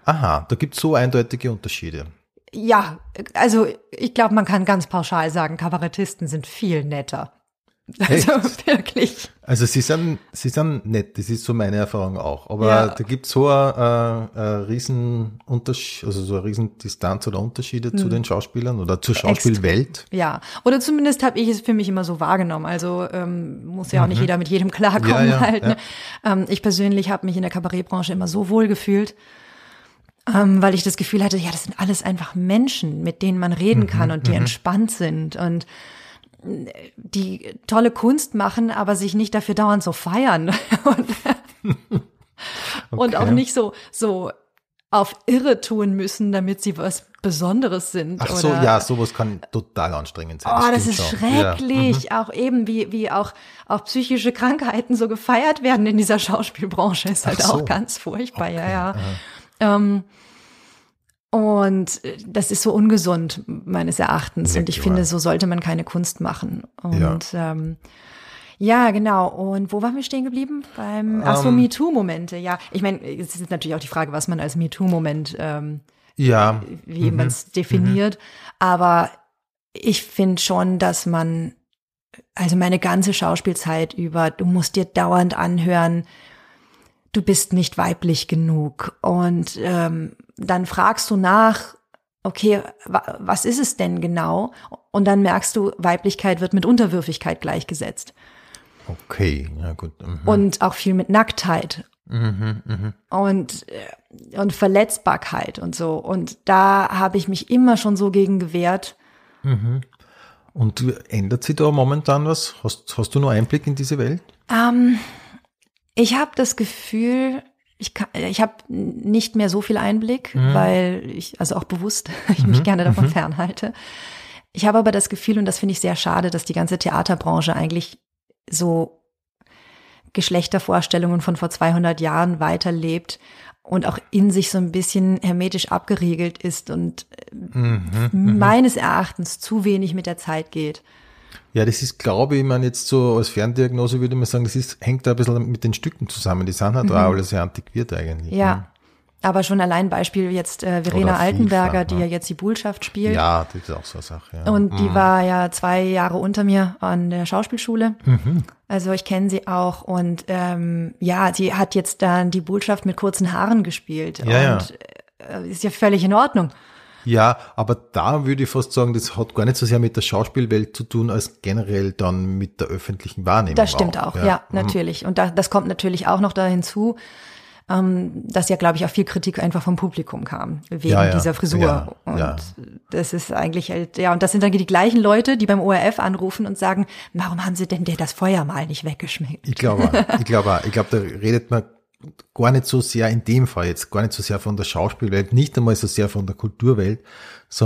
Aha, da gibt's so eindeutige Unterschiede. ja, also ich glaube, man kann ganz pauschal sagen, Kabarettisten sind viel netter. Also Echt? wirklich. Also sie sind, sie sind nett, das ist so meine Erfahrung auch. Aber Ja. da gibt so eine, äh, riesen Unterschied, also so eine riesen Distanz oder Unterschiede Hm. zu den Schauspielern oder zur Schauspielwelt. Ja, oder zumindest habe ich es für mich immer so wahrgenommen. Also ähm, muss ja auch nicht jeder mit jedem klarkommen Mhm. Ja, ja, halt. Ne? Ähm, ich persönlich habe mich in der Kabarettbranche immer so wohl gefühlt, ähm, weil ich das Gefühl hatte, ja, das sind alles einfach Menschen, mit denen man Mhm, reden kann und die entspannt sind und die tolle Kunst machen, aber sich nicht dafür dauernd so feiern und, und auch Okay. nicht so so auf irre tun müssen, damit sie was Besonderes sind. Ach so, oder ja, sowas kann total anstrengend sein. Oh, das ist schon. schrecklich. Ja. Mhm. Auch eben, wie, wie auch, auch psychische Krankheiten so gefeiert werden in dieser Schauspielbranche, ist halt so. auch ganz furchtbar, ja, ja. Ähm, und äh, das ist so ungesund, meines Erachtens. Ja, und ich klar. finde, so sollte man keine Kunst machen. Und ähm, ja, genau. Und wo waren wir stehen geblieben? Beim ach so, Ähm, MeToo-Momente. Ja, ich meine, es ist natürlich auch die Frage, was man als MeToo-Moment ähm, ja, wie man es definiert. Aber ich finde schon, dass man, also meine ganze Schauspielzeit über, du musst dir dauernd anhören, du bist nicht weiblich genug. Und ähm, dann fragst du nach, okay, wa was ist es denn genau? Und dann merkst du, Weiblichkeit wird mit Unterwürfigkeit gleichgesetzt. okay, ja gut. mhm. Und auch viel mit Nacktheit Mhm, und, äh, und Verletzbarkeit und so. Und da habe ich mich immer schon so gegen gewehrt. Und ändert sich da momentan was? Hast, hast du nur Einblick in diese Welt? Ähm, ich habe das Gefühl, ich, kann- ich habe nicht mehr so viel Einblick, weil ich, also auch bewusst, ich mich gerne davon fernhalte. Ich habe aber das Gefühl, und das finde ich sehr schade, dass die ganze Theaterbranche eigentlich so Geschlechtervorstellungen von vor 200 Jahren weiterlebt und auch in sich so ein bisschen hermetisch abgeriegelt ist und äh, meines Erachtens zu wenig mit der Zeit geht. Ja, das ist, glaube ich, meine jetzt so als Ferndiagnose würde man sagen, das ist, hängt da ein bisschen mit den Stücken zusammen. Die sind halt auch alle sehr antiquiert eigentlich. Mhm. Ja. Aber schon allein Beispiel jetzt äh, Verena Oder Altenberger, vielfach, die ne? ja jetzt die Bullschaft spielt. Ja, das ist auch so eine Sache. Ja. Und die war ja zwei Jahre unter mir an der Schauspielschule. Mhm. Also ich kenne sie auch. Und ähm, ja, sie hat jetzt dann die Botschaft mit kurzen Haaren gespielt. Ja, ja. und äh, ist ja völlig in Ordnung. Ja, aber da würde ich fast sagen, das hat gar nicht so sehr mit der Schauspielwelt zu tun, als generell dann mit der öffentlichen Wahrnehmung. Das stimmt auch, ja, Mhm. natürlich. Und da, das kommt natürlich auch noch da hinzu, ähm, dass ja, glaube ich, auch viel Kritik einfach vom Publikum kam, wegen Ja, ja. dieser Frisur. Ja, und ja. das ist eigentlich halt, ja, und das sind dann die gleichen Leute, die beim ORF anrufen und sagen, warum haben sie denn der das Feuermal nicht weggeschminkt? Ich glaube, auch. ich glaube, auch. ich glaube, da redet man gar nicht so sehr in dem Fall jetzt, gar nicht so sehr von der Schauspielwelt, nicht einmal so sehr von der Kulturwelt,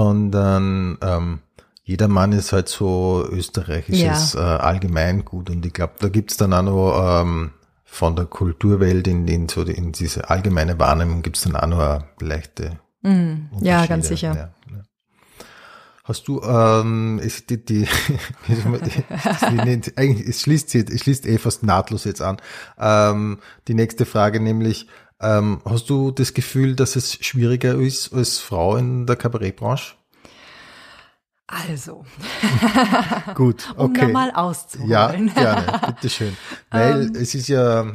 sondern ähm, jeder Mann ist halt so österreichisches äh, Allgemeingut und ich glaube, da gibt's dann auch noch ähm, von der Kulturwelt in, in so die- in diese allgemeine Wahrnehmung gibt's dann auch noch eine leichte Mm, ja, ganz sicher. Ja, ja. Hast du, ähm, ist die, die, eigentlich, es schließt, es schließt eh fast nahtlos jetzt an. Ähm, die nächste Frage nämlich, ähm, hast du das Gefühl, dass es schwieriger ist als Frau in der Kabarettbranche? Also, Gut, um okay. da mal auszuholen. Ja, gerne, bitteschön. Weil Ähm. es ist ja,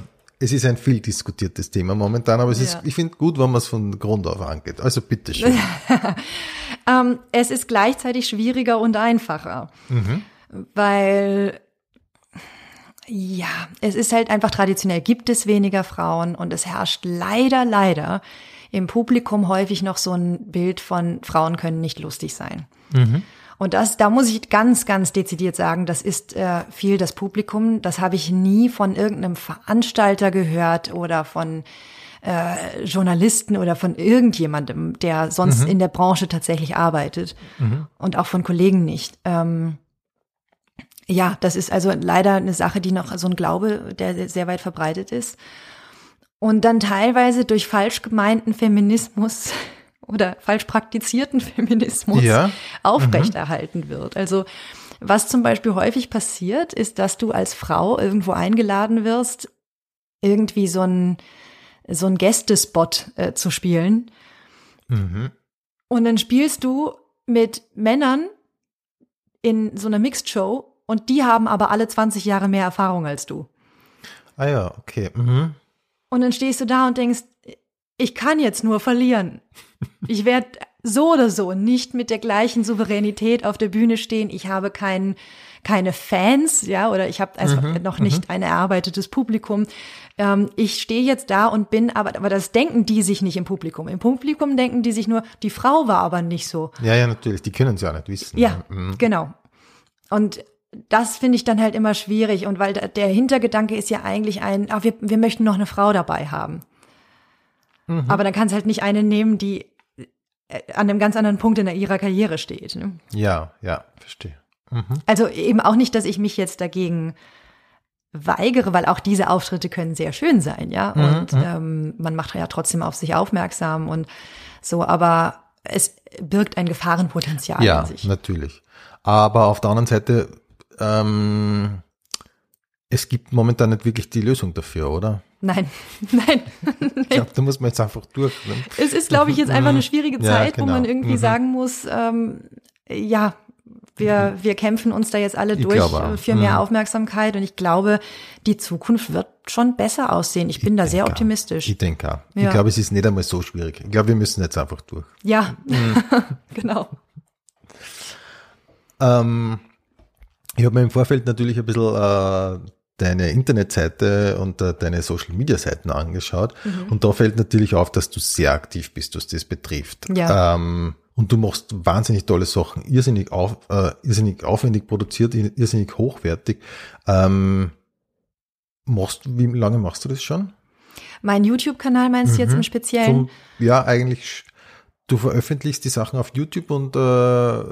es ist ein viel diskutiertes Thema momentan, aber es ist, Ja. ich finde gut, wenn man es von Grund auf angeht. Also bitteschön. Ähm, es ist gleichzeitig schwieriger und einfacher, Mhm. weil ja, es ist halt einfach traditionell gibt es weniger Frauen und es herrscht leider, leider im Publikum häufig noch so ein Bild von Frauen können nicht lustig sein. Und das, da muss ich ganz, ganz dezidiert sagen, das ist äh, viel das Publikum. Das habe ich nie von irgendeinem Veranstalter gehört oder von äh, Journalisten oder von irgendjemandem, der sonst in der Branche tatsächlich arbeitet. Und auch von Kollegen nicht. Ähm, ja, das ist also leider eine Sache, die noch so ein Glaube, der sehr weit verbreitet ist. Und dann teilweise durch falsch gemeinten Feminismus oder falsch praktizierten Feminismus Ja. aufrechterhalten wird. Also was zum Beispiel häufig passiert, ist, dass du als Frau irgendwo eingeladen wirst, irgendwie so ein so ein Gästespot äh, zu spielen. Mhm. Und dann spielst du mit Männern in so einer Mixed Show und die haben aber alle 20 Jahre mehr Erfahrung als du. Ah ja, okay. Mhm. Und dann stehst du da und denkst, ich kann jetzt nur verlieren. Ich werde so oder so nicht mit der gleichen Souveränität auf der Bühne stehen. Ich habe kein, keine Fans, ja, oder ich habe also Mhm, noch nicht ein erarbeitetes Publikum. Ähm, ich stehe jetzt da und bin, aber, aber das denken die sich nicht im Publikum. Im Publikum denken die sich nur, die Frau war aber nicht so. Ja, ja, natürlich. Die können es ja nicht wissen. Ja, Mhm. genau. Und das finde ich dann halt immer schwierig. Und weil der Hintergedanke ist ja eigentlich ein, ah, wir, wir möchten noch eine Frau dabei haben. Mhm. Aber dann kannst halt nicht eine nehmen, die an einem ganz anderen Punkt in ihrer Karriere steht. Ne? Ja, ja, verstehe. Also eben auch nicht, dass ich mich jetzt dagegen weigere, weil auch diese Auftritte können sehr schön sein, ja. Mhm, Und ähm, man macht ja trotzdem auf sich aufmerksam und so, aber es birgt ein Gefahrenpotenzial Ja, in sich. natürlich. Aber auf der anderen Seite, ähm, es gibt momentan nicht wirklich die Lösung dafür, oder? Nein, nein. Ich glaube, da muss man jetzt einfach durch. Ne? Es ist, glaube ich, jetzt einfach eine schwierige Ja, Zeit, wo genau. man irgendwie Mhm. sagen muss, ähm, ja, wir, wir kämpfen uns da jetzt alle Ich durch glaube für mehr Mhm. Aufmerksamkeit und ich glaube, die Zukunft wird schon besser aussehen. Ich bin da sehr optimistisch. Ich denke auch. Ja. Ich glaube, es ist nicht einmal so schwierig. Ich glaube, wir müssen jetzt einfach durch. Ja, Mhm. genau. Ähm, ich habe mir im Vorfeld natürlich ein bisschen äh, deine Internetseite und äh, deine Social Media Seiten angeschaut. Mhm. Und da fällt natürlich auf, dass du sehr aktiv bist, was das betrifft. Ja. Ähm, und du machst wahnsinnig tolle Sachen, irrsinnig, auf, äh, irrsinnig aufwendig produziert, irrsinnig hochwertig. Ähm, machst, wie lange machst du das schon? Mein YouTube-Kanal meinst du jetzt im Speziellen? Zum, ja, eigentlich, du veröffentlichst die Sachen auf YouTube und äh,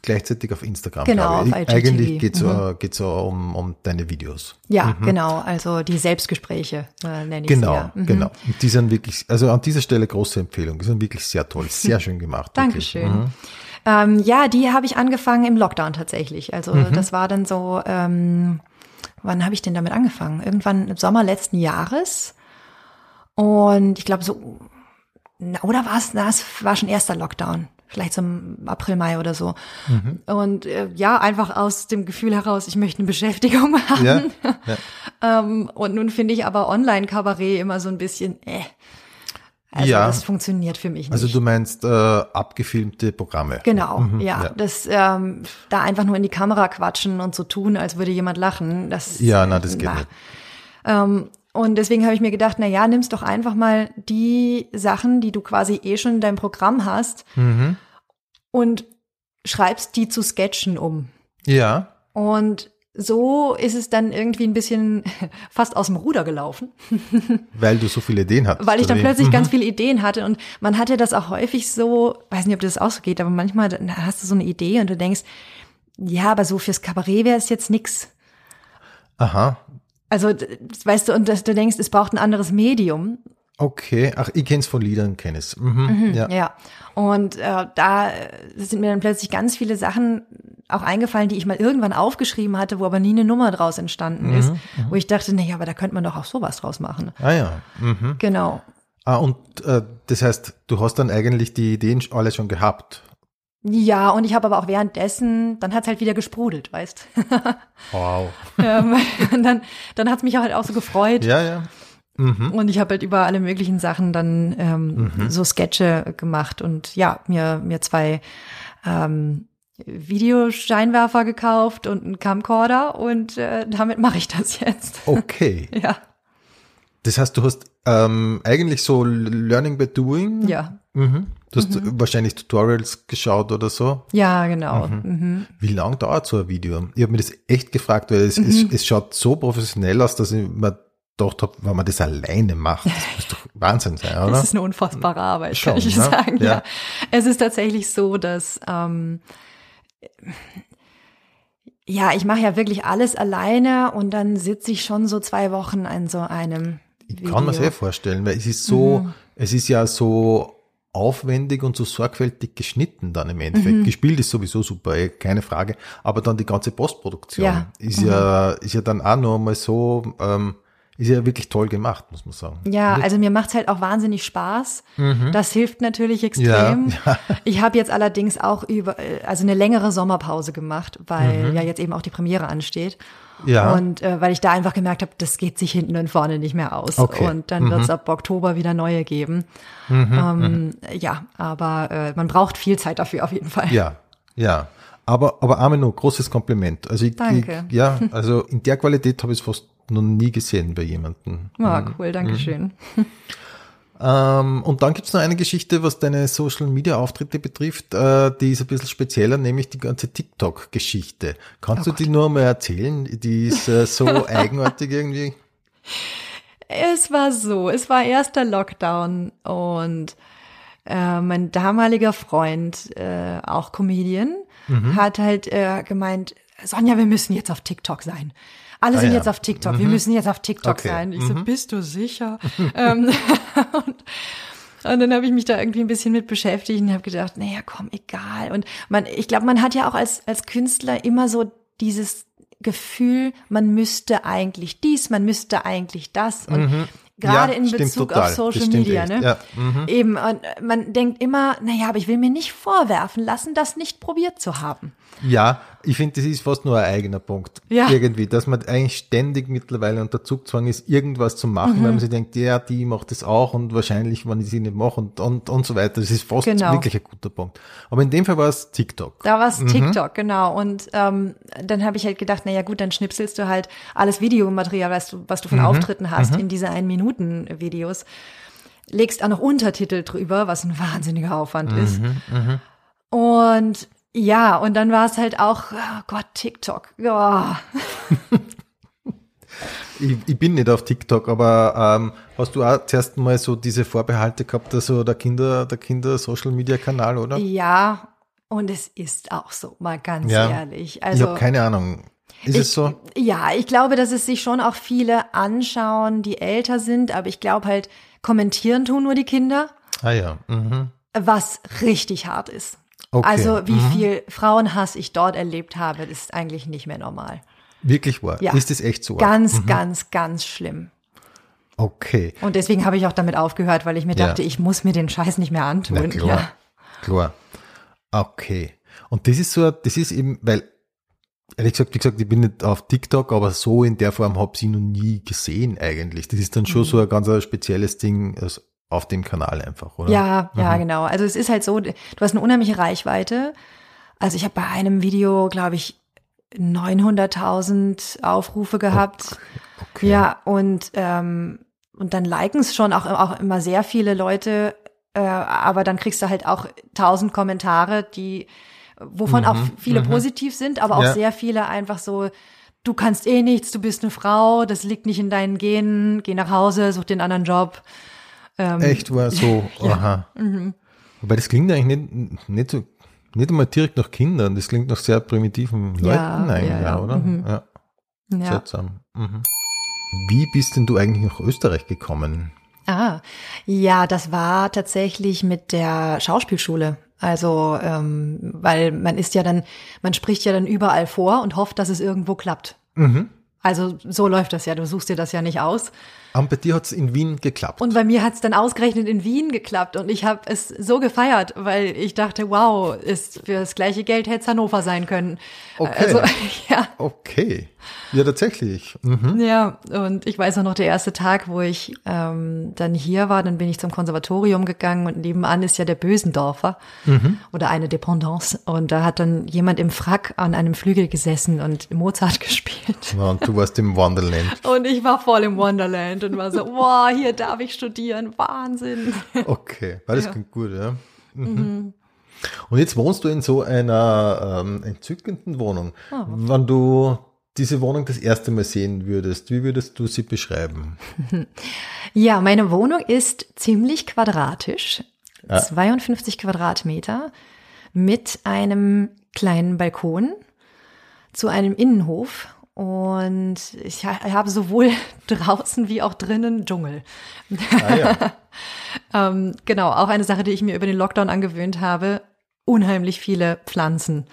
gleichzeitig auf Instagram. Genau, ich. auf IGTV. Eigentlich geht es Mhm. geht's so um, um deine Videos. ja, genau. Also die Selbstgespräche äh, nenne ich Mhm. Genau, ja. Mhm. genau. Und die sind wirklich, also an dieser Stelle große Empfehlung. Die sind wirklich sehr toll, sehr schön gemacht. Dankeschön. Mhm. Ähm, ja, die habe ich angefangen im Lockdown tatsächlich. Also Mhm. das war dann so, ähm, wann habe ich denn damit angefangen? Irgendwann im Sommer letzten Jahres. Und ich glaube so, oder war es, na, es war schon erster Lockdown. Vielleicht so im April, Mai oder so. Mhm. Und äh, ja, einfach aus dem Gefühl heraus, ich möchte eine Beschäftigung haben. Ja, ja. Ähm, und nun finde ich aber Online-Kabarett immer so ein bisschen, äh. Also Ja. das funktioniert für mich nicht. Also du meinst äh, abgefilmte Programme. Genau, Mhm, ja. ja. Das ähm, da einfach nur in die Kamera quatschen und so tun, als würde jemand lachen. Das Ja, na, das geht na. nicht. Ähm, und deswegen habe ich mir gedacht, na ja, nimmst doch einfach mal die Sachen, die du quasi eh schon in deinem Programm hast Mhm. und schreibst die zu Sketchen um. Ja, Und so ist es dann irgendwie ein bisschen fast aus dem Ruder gelaufen. weil du so viele Ideen hattest. Weil ich dann plötzlich Mhm. ganz viele Ideen hatte und man hatte das auch häufig so, weiß nicht, ob das auch so geht, aber manchmal hast du so eine Idee und du denkst, ja, aber so fürs Kabarett wäre es jetzt nix. Aha, Also, weißt du, und dass du denkst, es braucht ein anderes Medium. okay. Ach, ich kenn's von Liedern, kenn es. Mhm. Ja. Ja. Und äh, da sind mir dann plötzlich ganz viele Sachen auch eingefallen, die ich mal irgendwann aufgeschrieben hatte, wo aber nie eine Nummer draus entstanden ist, wo ich dachte, naja, aber da könnte man doch auch sowas draus machen. Ah ja. Mhm. Genau. Ah, und äh, das heißt, du hast dann eigentlich die Ideen alle schon gehabt. Ja, und ich habe aber auch währenddessen, dann hat's halt wieder gesprudelt, weißt. Wow. ähm, dann, dann hat's mich halt auch so gefreut. Ja, ja. Mhm. Und ich habe halt über alle möglichen Sachen dann ähm, so Sketche gemacht und ja, mir, mir zwei ähm, Videoscheinwerfer gekauft und einen Camcorder und äh, damit mache ich das jetzt. Okay. Ja, Das heißt, du hast ähm, eigentlich so Learning by Doing. ja, Mhm. Du hast wahrscheinlich Tutorials geschaut oder so. ja, genau. Mhm. Wie lang dauert so ein Video? Ich habe mir das echt gefragt, weil es, Mhm. es, es schaut so professionell aus, dass ich mir gedacht habe, wenn man das alleine macht, das muss doch Wahnsinn sein, oder? Das ist eine unfassbare Arbeit, Schon, kann ich ne? sagen. Ja. Ja. Es ist tatsächlich so, dass ähm, ja, ich mache ja wirklich alles alleine und dann sitze ich schon so zwei Wochen an so einem Ich Video. kann mir sehr vorstellen, weil es ist so, Mhm. es ist ja so aufwendig und so sorgfältig geschnitten dann im Endeffekt. Mhm. Gespielt ist sowieso super, eh, keine Frage. Aber dann die ganze Postproduktion Ja. Mhm. ist ja, ist ja dann auch noch mal so, ähm, ist ja wirklich toll gemacht, muss man sagen. Ja, also mir macht's halt auch wahnsinnig Spaß. Das hilft natürlich extrem. Mhm. Ja, Ich habe jetzt allerdings auch über, also eine längere Sommerpause gemacht, weil Mhm. ja jetzt eben auch die Premiere ansteht. Ja. Und äh, weil ich da einfach gemerkt habe, das geht sich hinten und vorne nicht mehr aus. Okay. Mhm. Und dann wird's ab Oktober wieder neue geben. ähm, ja, aber äh, man braucht viel Zeit dafür auf jeden Fall. Ja, ja. Aber, aber Amino, großes Kompliment. Also ich, Danke. Ich, ja, also in der Qualität habe ich es fast noch nie gesehen bei jemandem. Ja, cool, danke schön. Ähm, und dann gibt's noch eine Geschichte, was deine Social Media Auftritte betrifft, äh, die ist ein bisschen spezieller, nämlich die ganze TikTok-Geschichte. Kannst Oh du die nur mal erzählen? Die ist äh, so eigenartig irgendwie. Es war so, es war erster Lockdown und äh, mein damaliger Freund, äh, auch Comedian, Mhm. hat halt äh, gemeint, Sonja, wir müssen jetzt auf TikTok sein. Alle Ah, sind ja. jetzt auf TikTok, wir müssen jetzt auf TikTok Okay. sein. Ich so, bist du sicher? ähm, und, und dann habe ich mich da irgendwie ein bisschen mit beschäftigt und habe gedacht, naja, komm, egal. Und man, ich glaube, man hat ja auch als, als Künstler immer so dieses Gefühl, man müsste eigentlich dies, man müsste eigentlich das. Und gerade Ja, in Bezug total. auf Social Media, echt. ne? Ja, mhm. Eben, und man denkt immer, naja, aber ich will mir nicht vorwerfen lassen, das nicht probiert zu haben. Ja, ich finde, das ist fast nur ein eigener Punkt. Ja. Irgendwie, dass man eigentlich ständig mittlerweile unter Zugzwang ist, irgendwas zu machen, Mhm. weil man sich denkt, ja, die macht das auch und wahrscheinlich, wenn ich sie nicht mache und, und, und so weiter. Das ist fast Genau. wirklich ein guter Punkt. Aber in dem Fall war es TikTok. Da war es TikTok, genau. Und ähm, dann habe ich halt gedacht, naja gut, dann schnipselst du halt alles Videomaterial, was du, was du von Auftritten hast, in diese Ein-Minuten-Videos. Legst auch noch Untertitel drüber, was ein wahnsinniger Aufwand ist. Und ja, und dann war es halt auch, oh Gott, TikTok. Ja. Ich, ich bin nicht auf TikTok, aber ähm, hast du auch zuerst mal so diese Vorbehalte gehabt, also der Kinder, der Kinder Social Media Kanal, oder? ja, und es ist auch so, mal ganz Ja. ehrlich. ich Also habe keine Ahnung. Ist es so? Ja, ich glaube, dass es sich schon auch viele anschauen, die älter sind, aber ich glaube halt, kommentieren tun nur die Kinder, Ah ja. Mhm. was richtig hart ist. Okay. Also wie viel Frauenhass ich dort erlebt habe, ist eigentlich nicht mehr normal. Wirklich wahr. Ja. Ist es echt so? Ganz, ganz, ganz schlimm. Okay. Und deswegen habe ich auch damit aufgehört, weil ich mir Ja. dachte, ich muss mir den Scheiß nicht mehr antun. Na klar. Ja. Klar. Okay. Und das ist so, das ist eben, weil, ehrlich gesagt, wie gesagt, ich bin nicht auf TikTok, aber so in der Form habe ich sie noch nie gesehen eigentlich. Das ist dann Mhm. schon so ein ganz spezielles Ding also auf dem Kanal einfach, oder? Ja, ja, Mhm. genau. Also es ist halt so, du hast eine unheimliche Reichweite. Also ich habe bei einem Video, glaube ich, 900.000 Aufrufe gehabt. Okay. Ja, und, ähm, und dann liken es schon auch, auch immer sehr viele Leute, äh, aber dann kriegst du halt auch tausend Kommentare, die, wovon auch viele positiv sind, aber auch Mhm, Ja. sehr viele einfach so, du kannst eh nichts, du bist eine Frau, das liegt nicht in deinen Genen, geh nach Hause, such den anderen Job. Ähm, Echt war so, aha. Mhm. Wobei das klingt eigentlich nicht, nicht so, nicht einmal direkt nach Kindern, das klingt nach sehr primitiven Leuten Ja, eigentlich, ja, ja, ja. oder? Mhm. Ja, ja. seltsam. Mhm. Wie bist denn du eigentlich nach Österreich gekommen? Ah, ja, das war tatsächlich mit der Schauspielschule. Also, ähm, weil man ist ja dann, man spricht ja dann überall vor und hofft, dass es irgendwo klappt. Also so läuft das ja. Du suchst dir das ja nicht aus. Und bei dir hat es in Wien geklappt. Und bei mir hat es dann ausgerechnet in Wien geklappt und ich habe es so gefeiert, weil ich dachte, wow, ist für das gleiche Geld hätte es Hannover sein können. Okay. Also ja, Okay. Ja, tatsächlich. Mhm. Ja, und ich weiß auch noch, der erste Tag, wo ich ähm, dann hier war, dann bin ich zum Konservatorium gegangen und nebenan ist ja der Bösendorfer oder eine Dependance. Und da hat dann jemand im Frack an einem Flügel gesessen und Mozart gespielt. Ja, und du warst im Wonderland. Und ich war voll im Wonderland und war so, wow, hier darf ich studieren, Wahnsinn. Okay, weil das klingt gut, ja. Mhm. Und jetzt wohnst du in so einer ähm, entzückenden Wohnung. Wenn du diese Wohnung das erste Mal sehen würdest, wie würdest du sie beschreiben? Ja, meine Wohnung ist ziemlich quadratisch, 52 Quadratmeter mit einem kleinen Balkon zu einem Innenhof und ich ha- habe sowohl draußen wie auch drinnen Dschungel. Ah ja, Ähm, genau, auch eine Sache, die ich mir über den Lockdown angewöhnt habe, unheimlich viele Pflanzen.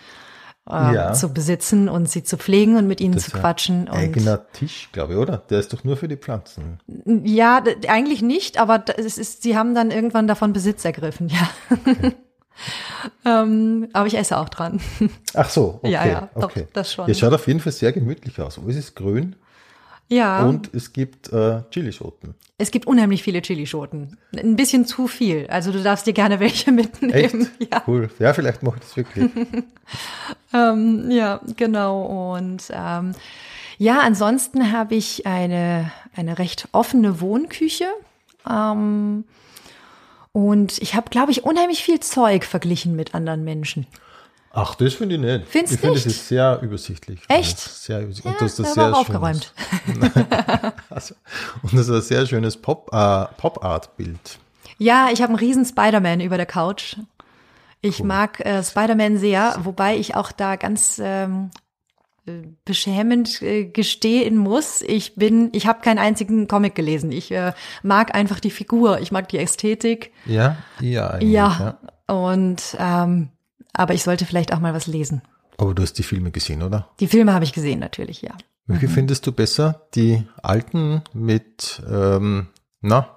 äh, Ja. zu besitzen und sie zu pflegen und mit ihnen Das zu quatschen. Und Eigener Tisch, glaube ich, oder? Der ist doch nur für die Pflanzen. ja, eigentlich nicht, aber es ist, sie haben dann irgendwann davon Besitz ergriffen, ja. Ähm, aber ich esse auch dran. Ach so, okay. Ja, ja, doch, okay. das schon. Ja, schaut auf jeden Fall sehr gemütlich aus. Alles ist grün Ja. und es gibt äh, Chilischoten. Es gibt unheimlich viele Chilischoten. Ein bisschen zu viel. Also du darfst dir gerne welche Echt? mitnehmen. Ja, Cool. Ja, vielleicht mache ich das wirklich. ähm, ja genau. Und ähm, ja, ansonsten habe ich eine, eine recht offene Wohnküche. Ähm, und ich habe, glaube ich, unheimlich viel Zeug verglichen mit anderen Menschen. Ach, das finde ich nicht. Findest ich finde, es ist sehr übersichtlich. Echt? Sehr übersichtlich. Ja, und das ist da das sehr aufgeräumt. Also, und das ist ein sehr schönes Pop, äh, Pop-Art-Bild. Ja, ich habe einen riesen Spider-Man über der Couch. Ich mag äh, Spider-Man sehr, wobei ich auch da ganz ähm, äh, beschämend äh, gestehen muss. Ich bin, ich habe keinen einzigen Comic gelesen. Ich äh, mag einfach die Figur, ich mag die Ästhetik. Ja, ja, eigentlich. Ja, und ähm, aber ich sollte vielleicht auch mal was lesen. Aber du hast die Filme gesehen, oder? Die Filme habe ich gesehen natürlich, ja. Welche Mhm. findest du besser? Die alten mit, ähm, na,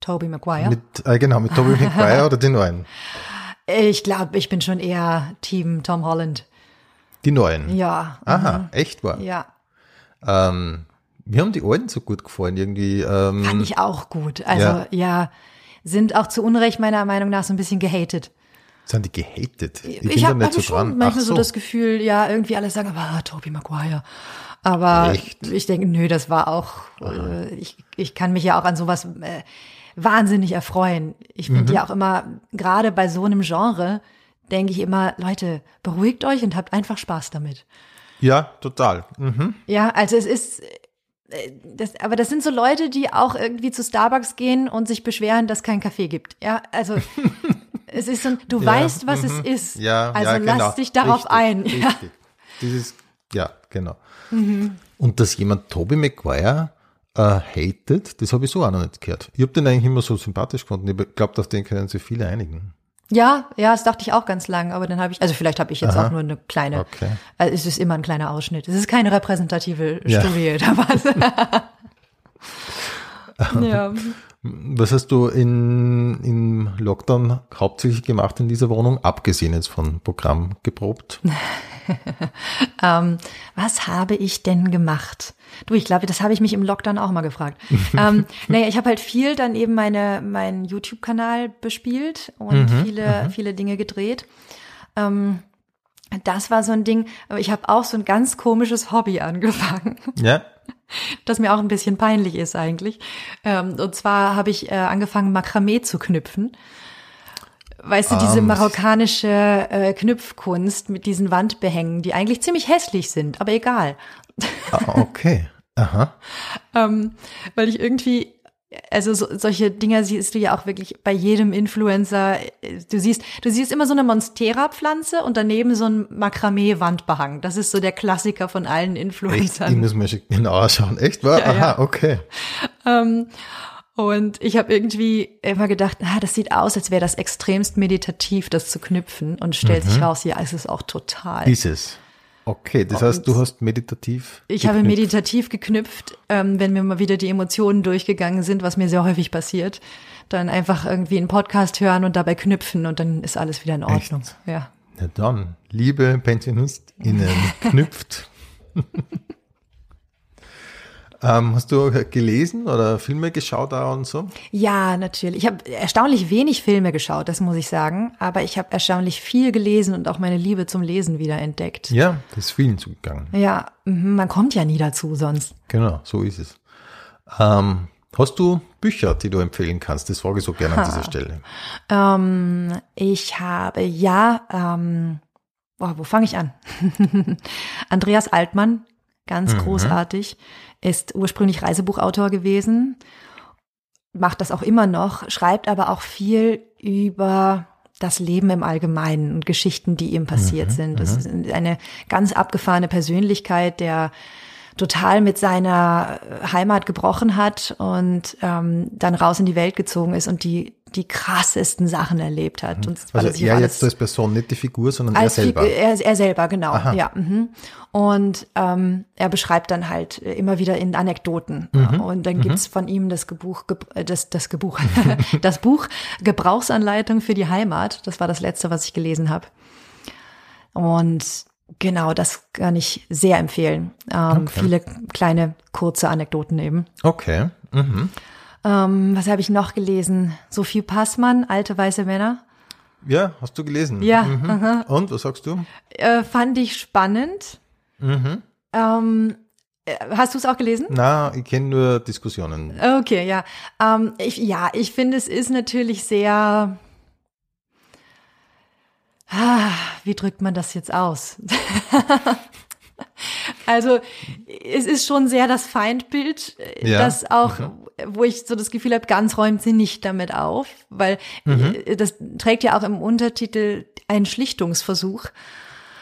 Tobey Maguire. mit, äh, genau, mit Tobey Maguire oder die neuen? ich glaube, ich bin schon eher Team Tom Holland. Die neuen. Ja. Aha, echt wahr. Ja. Ähm, mir haben die alten so gut gefallen, irgendwie. Ähm, Fand ich auch gut. Also Ja. ja. sind auch zu Unrecht meiner Meinung nach so ein bisschen gehatet. sind die gehatet? Ich, bin Ich habe hab so schon dran. manchmal so. das Gefühl, ja, irgendwie alle sagen, aber Tobey Maguire. Aber Echt? ich denke, nö, das war auch, äh, ich, ich kann mich ja auch an sowas äh, wahnsinnig erfreuen. Ich finde Mhm. ja auch immer, gerade bei so einem Genre, denke ich immer, Leute, beruhigt euch und habt einfach Spaß damit. Ja, total. Mhm. Ja, also es ist, äh, das, aber das sind so Leute, die auch irgendwie zu Starbucks gehen und sich beschweren, dass kein Kaffee gibt. Ja, also es ist so, du Ja, weißt, was mhm. es ist. Ja, also ja, genau. lass dich darauf Richtig, ein. Richtig. Ja. Dieses, ja, genau. Und dass jemand Tobey Maguire äh, hatet, das habe ich so auch noch nicht gehört. Ich habe den eigentlich immer so sympathisch gefunden. Ich glaube, auf den können sich viele einigen. Ja, ja, das dachte ich auch ganz lang, aber dann habe ich, also vielleicht habe ich jetzt Aha. auch nur eine kleine, Okay. also es ist immer ein kleiner Ausschnitt. Es ist keine repräsentative Ja. Studie damals. ja. Was hast du in, im Lockdown hauptsächlich gemacht in dieser Wohnung, abgesehen jetzt von Programm geprobt? Ähm, was habe ich denn gemacht? Du, ich glaube, das habe ich mich im Lockdown auch mal gefragt. ähm, naja, ich habe halt viel dann eben meine, meinen YouTube-Kanal bespielt und viele, viele Dinge gedreht. Ähm, das war so ein Ding, aber ich habe auch so ein ganz komisches Hobby angefangen, Ja. das mir auch ein bisschen peinlich ist eigentlich. Ähm, und zwar habe ich äh, angefangen, Makramee zu knüpfen. Weißt du, diese Ähm, marokkanische äh, Knüpfkunst mit diesen Wandbehängen, die eigentlich ziemlich hässlich sind, aber egal. Ah, okay. Aha. Ähm, weil ich irgendwie, also so, solche Dinger siehst du ja auch wirklich bei jedem Influencer. Du siehst, du siehst immer so eine Monstera-Pflanze und daneben so ein Makramee-Wandbehang. Das ist so der Klassiker von allen Echt? Influencern. Ich muss mir schon genauer schauen. Echt wahr? Ja, Aha, ja. okay. Und ich habe irgendwie immer gedacht, ah, das sieht aus, als wäre das extremst meditativ, das zu knüpfen. Und stellt Mhm. sich raus, ja, es ist auch total. Ist es. Okay, das heißt, du hast meditativ. Ich habe geknüpft. meditativ geknüpft, ähm, wenn mir mal wieder die Emotionen durchgegangen sind, was mir sehr häufig passiert. Dann einfach irgendwie einen Podcast hören und dabei knüpfen und dann ist alles wieder in Ordnung. Echt? Ja. Na dann, liebe PensionistInnen, knüpft. Ähm, hast du gelesen oder Filme geschaut da und so? Ja, natürlich. Ich habe erstaunlich wenig Filme geschaut, das muss ich sagen. Aber ich habe erstaunlich viel gelesen und auch meine Liebe zum Lesen wieder entdeckt. Ja, das ist vielen zugegangen. Ja, mhm, man kommt ja nie dazu sonst. Genau, so ist es. Ähm, hast du Bücher, die du empfehlen kannst? Das frage ich so gerne an dieser Stelle. Ähm, ich habe ja, ähm, boah, wo fange ich an? Andreas Altmann, ganz großartig, ist ursprünglich Reisebuchautor gewesen, macht das auch immer noch, schreibt aber auch viel über das Leben im Allgemeinen und Geschichten, die ihm passiert sind. Das ist eine ganz abgefahrene Persönlichkeit, der total mit seiner Heimat gebrochen hat und ähm, dann raus in die Welt gezogen ist und die die krassesten Sachen erlebt hat. Und Also er jetzt als Person, nicht die Figur, sondern er selber. Figur- er, er selber, genau, Aha. ja. Mhm. Und ähm, er beschreibt dann halt äh, immer wieder in Anekdoten. Mhm. Und dann gibt's von ihm das Gebuch, Ge- äh, das, das Gebuch, das Buch Gebrauchsanleitung für die Heimat. Das war das letzte, was ich gelesen habe. Und genau, das kann ich sehr empfehlen. Ähm, Viele kleine, kurze Anekdoten eben. Okay. Mhm. Ähm, was habe ich noch gelesen? Sophie Passmann, Alte weiße Männer. Ja, hast du gelesen? Ja, Mhm. aha. Und, was sagst du? Äh, fand ich spannend. Mhm. Ähm, äh, hast du es auch gelesen? Na, ich kenne nur Diskussionen. Okay, ja. Ähm, ich, ja, ich finde, es ist natürlich sehr. Ah, wie drückt man das jetzt aus? also, es ist schon sehr das Feindbild, äh, Ja, das auch, wo ich so das Gefühl habe, ganz räumt sie nicht damit auf, weil äh, das trägt ja auch im Untertitel einen Schlichtungsversuch.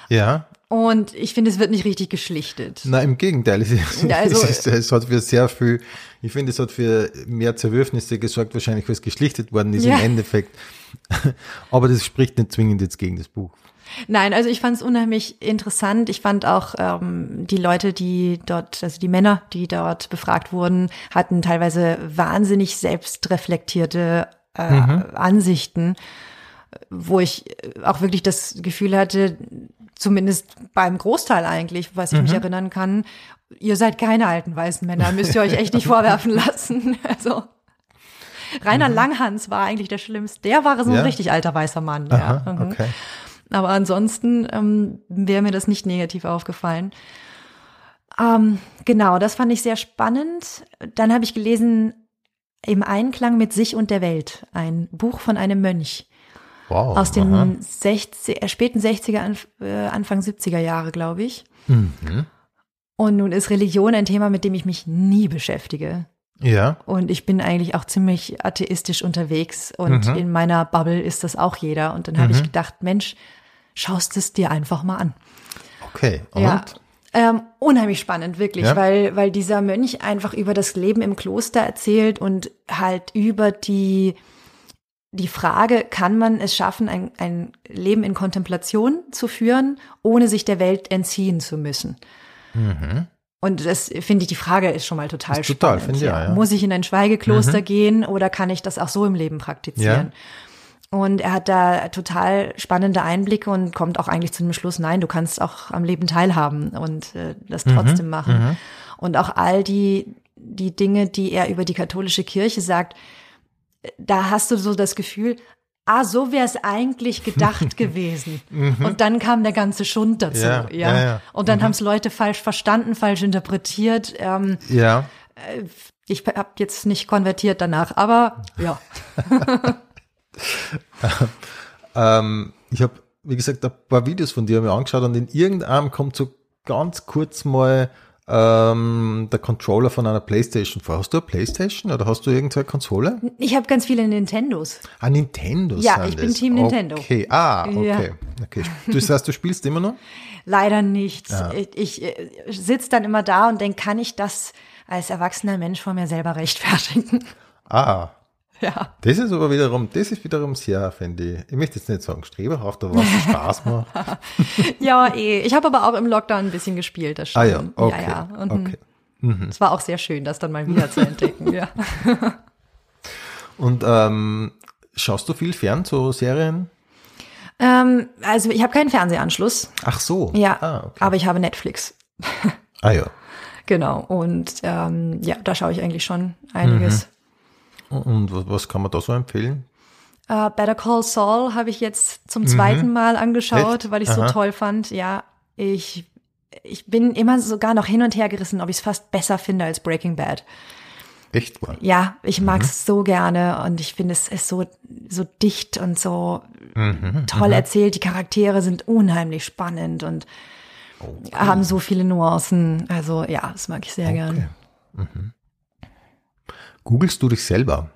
Ja. Und ich finde, es wird nicht richtig geschlichtet. Na, im Gegenteil. Es, also- es, es hat für sehr viel, ich finde, es hat für mehr Zerwürfnisse gesorgt, wahrscheinlich, weil es geschlichtet worden ist Ja. im Endeffekt. Aber das spricht nicht zwingend jetzt gegen das Buch. Nein, also ich fand es unheimlich interessant. Ich fand auch ähm, die Leute, die dort, also die Männer, die dort befragt wurden, hatten teilweise wahnsinnig selbstreflektierte äh, Ansichten, wo ich äh, auch wirklich das Gefühl hatte, zumindest beim Großteil eigentlich, was ich mich erinnern kann, ihr seid keine alten weißen Männer, müsst ihr euch echt nicht vorwerfen lassen. Also Rainer Langhans war eigentlich der Schlimmste. Der war so ein Ja? richtig alter weißer Mann. Aha, ja. Mhm. okay. Aber ansonsten ähm, wäre mir das nicht negativ aufgefallen. Ähm, genau, das fand ich sehr spannend. Dann habe ich gelesen Im Einklang mit sich und der Welt, ein Buch von einem Mönch Wow. aus den aha. 60, äh, späten 60er, Anf äh, Anfang 70er Jahre, glaube ich. Mhm. Und nun ist Religion ein Thema, mit dem ich mich nie beschäftige. Ja. Und ich bin eigentlich auch ziemlich atheistisch unterwegs und Mhm. in meiner Bubble ist das auch jeder. Und dann habe ich gedacht, Mensch, schaust es dir einfach mal an. Okay. Und? Ja. Ähm, unheimlich spannend, wirklich, Ja? weil, weil dieser Mönch einfach über das Leben im Kloster erzählt und halt über die, die Frage, kann man es schaffen, ein, ein Leben in Kontemplation zu führen, ohne sich der Welt entziehen zu müssen? Und das finde ich, die Frage ist schon mal total Mhm. Ist total, spannend. finde ich, ja, ja. Muss ich in ein Schweigekloster gehen oder kann ich das auch so im Leben praktizieren? Und er hat da total spannende Einblicke und kommt auch eigentlich zu dem Schluss, nein, du kannst auch am Leben teilhaben und äh, das Mhm, trotzdem machen. Und auch all die, die Dinge, die er über die katholische Kirche sagt, äh, da hast du so das Gefühl, ah, so wäre es eigentlich gedacht gewesen. Und dann kam der ganze Schund dazu. Mhm. Ja, Ja, ja, ja. Und dann haben es Leute falsch verstanden, falsch interpretiert. Ähm, Ja. ich habe jetzt nicht konvertiert danach, aber ja. Ähm, ich habe, wie gesagt, ein paar Videos von dir mir angeschaut und in irgendeinem kommt so ganz kurz mal ähm, der Controller von einer Playstation vor. Hast du eine Playstation oder hast du irgendeine Konsole? Ich habe ganz viele Nintendos. Ah, Nintendo. Ja, ich bin das. Team Nintendo. Okay, ah, okay. Ja. okay. Das heißt, du spielst immer noch? Leider nicht. Ich, ich äh, sitze dann immer da und denke, kann ich das als erwachsener Mensch vor mir selber rechtfertigen? Ah, Ja. das ist aber wiederum, das ist wiederum sehr, finde ich, ich möchte jetzt nicht sagen streberhaft, aber was Spaß macht. Ja, eh. Ich habe aber auch im Lockdown ein bisschen gespielt, das schon. Ah ja, okay. Ja, ja. Und okay. es war auch sehr schön, das dann mal wieder zu entdecken. Ja. Und ähm, schaust du viel fern, so Serien? ähm, also ich habe keinen Fernsehanschluss. Ach so. Ja, Ah, okay. aber ich habe Netflix. ah ja. Genau. Und ähm, ja, da schaue ich eigentlich schon einiges. Und was, kann man da so empfehlen? Äh, Better Call Saul habe ich jetzt zum zweiten Mal angeschaut, Mhm. Echt? weil ich so Aha. toll fand. Ja, ich, ich bin immer sogar noch hin und her gerissen, ob ich es fast besser finde als Breaking Bad. Echt wahr? Ja, ich mag Mhm. es so gerne und ich finde, es ist so, so dicht und so Mhm, toll erzählt. Die Charaktere sind unheimlich spannend und haben so viele Nuancen. Also ja, das mag ich sehr gern. Googlest du dich selber?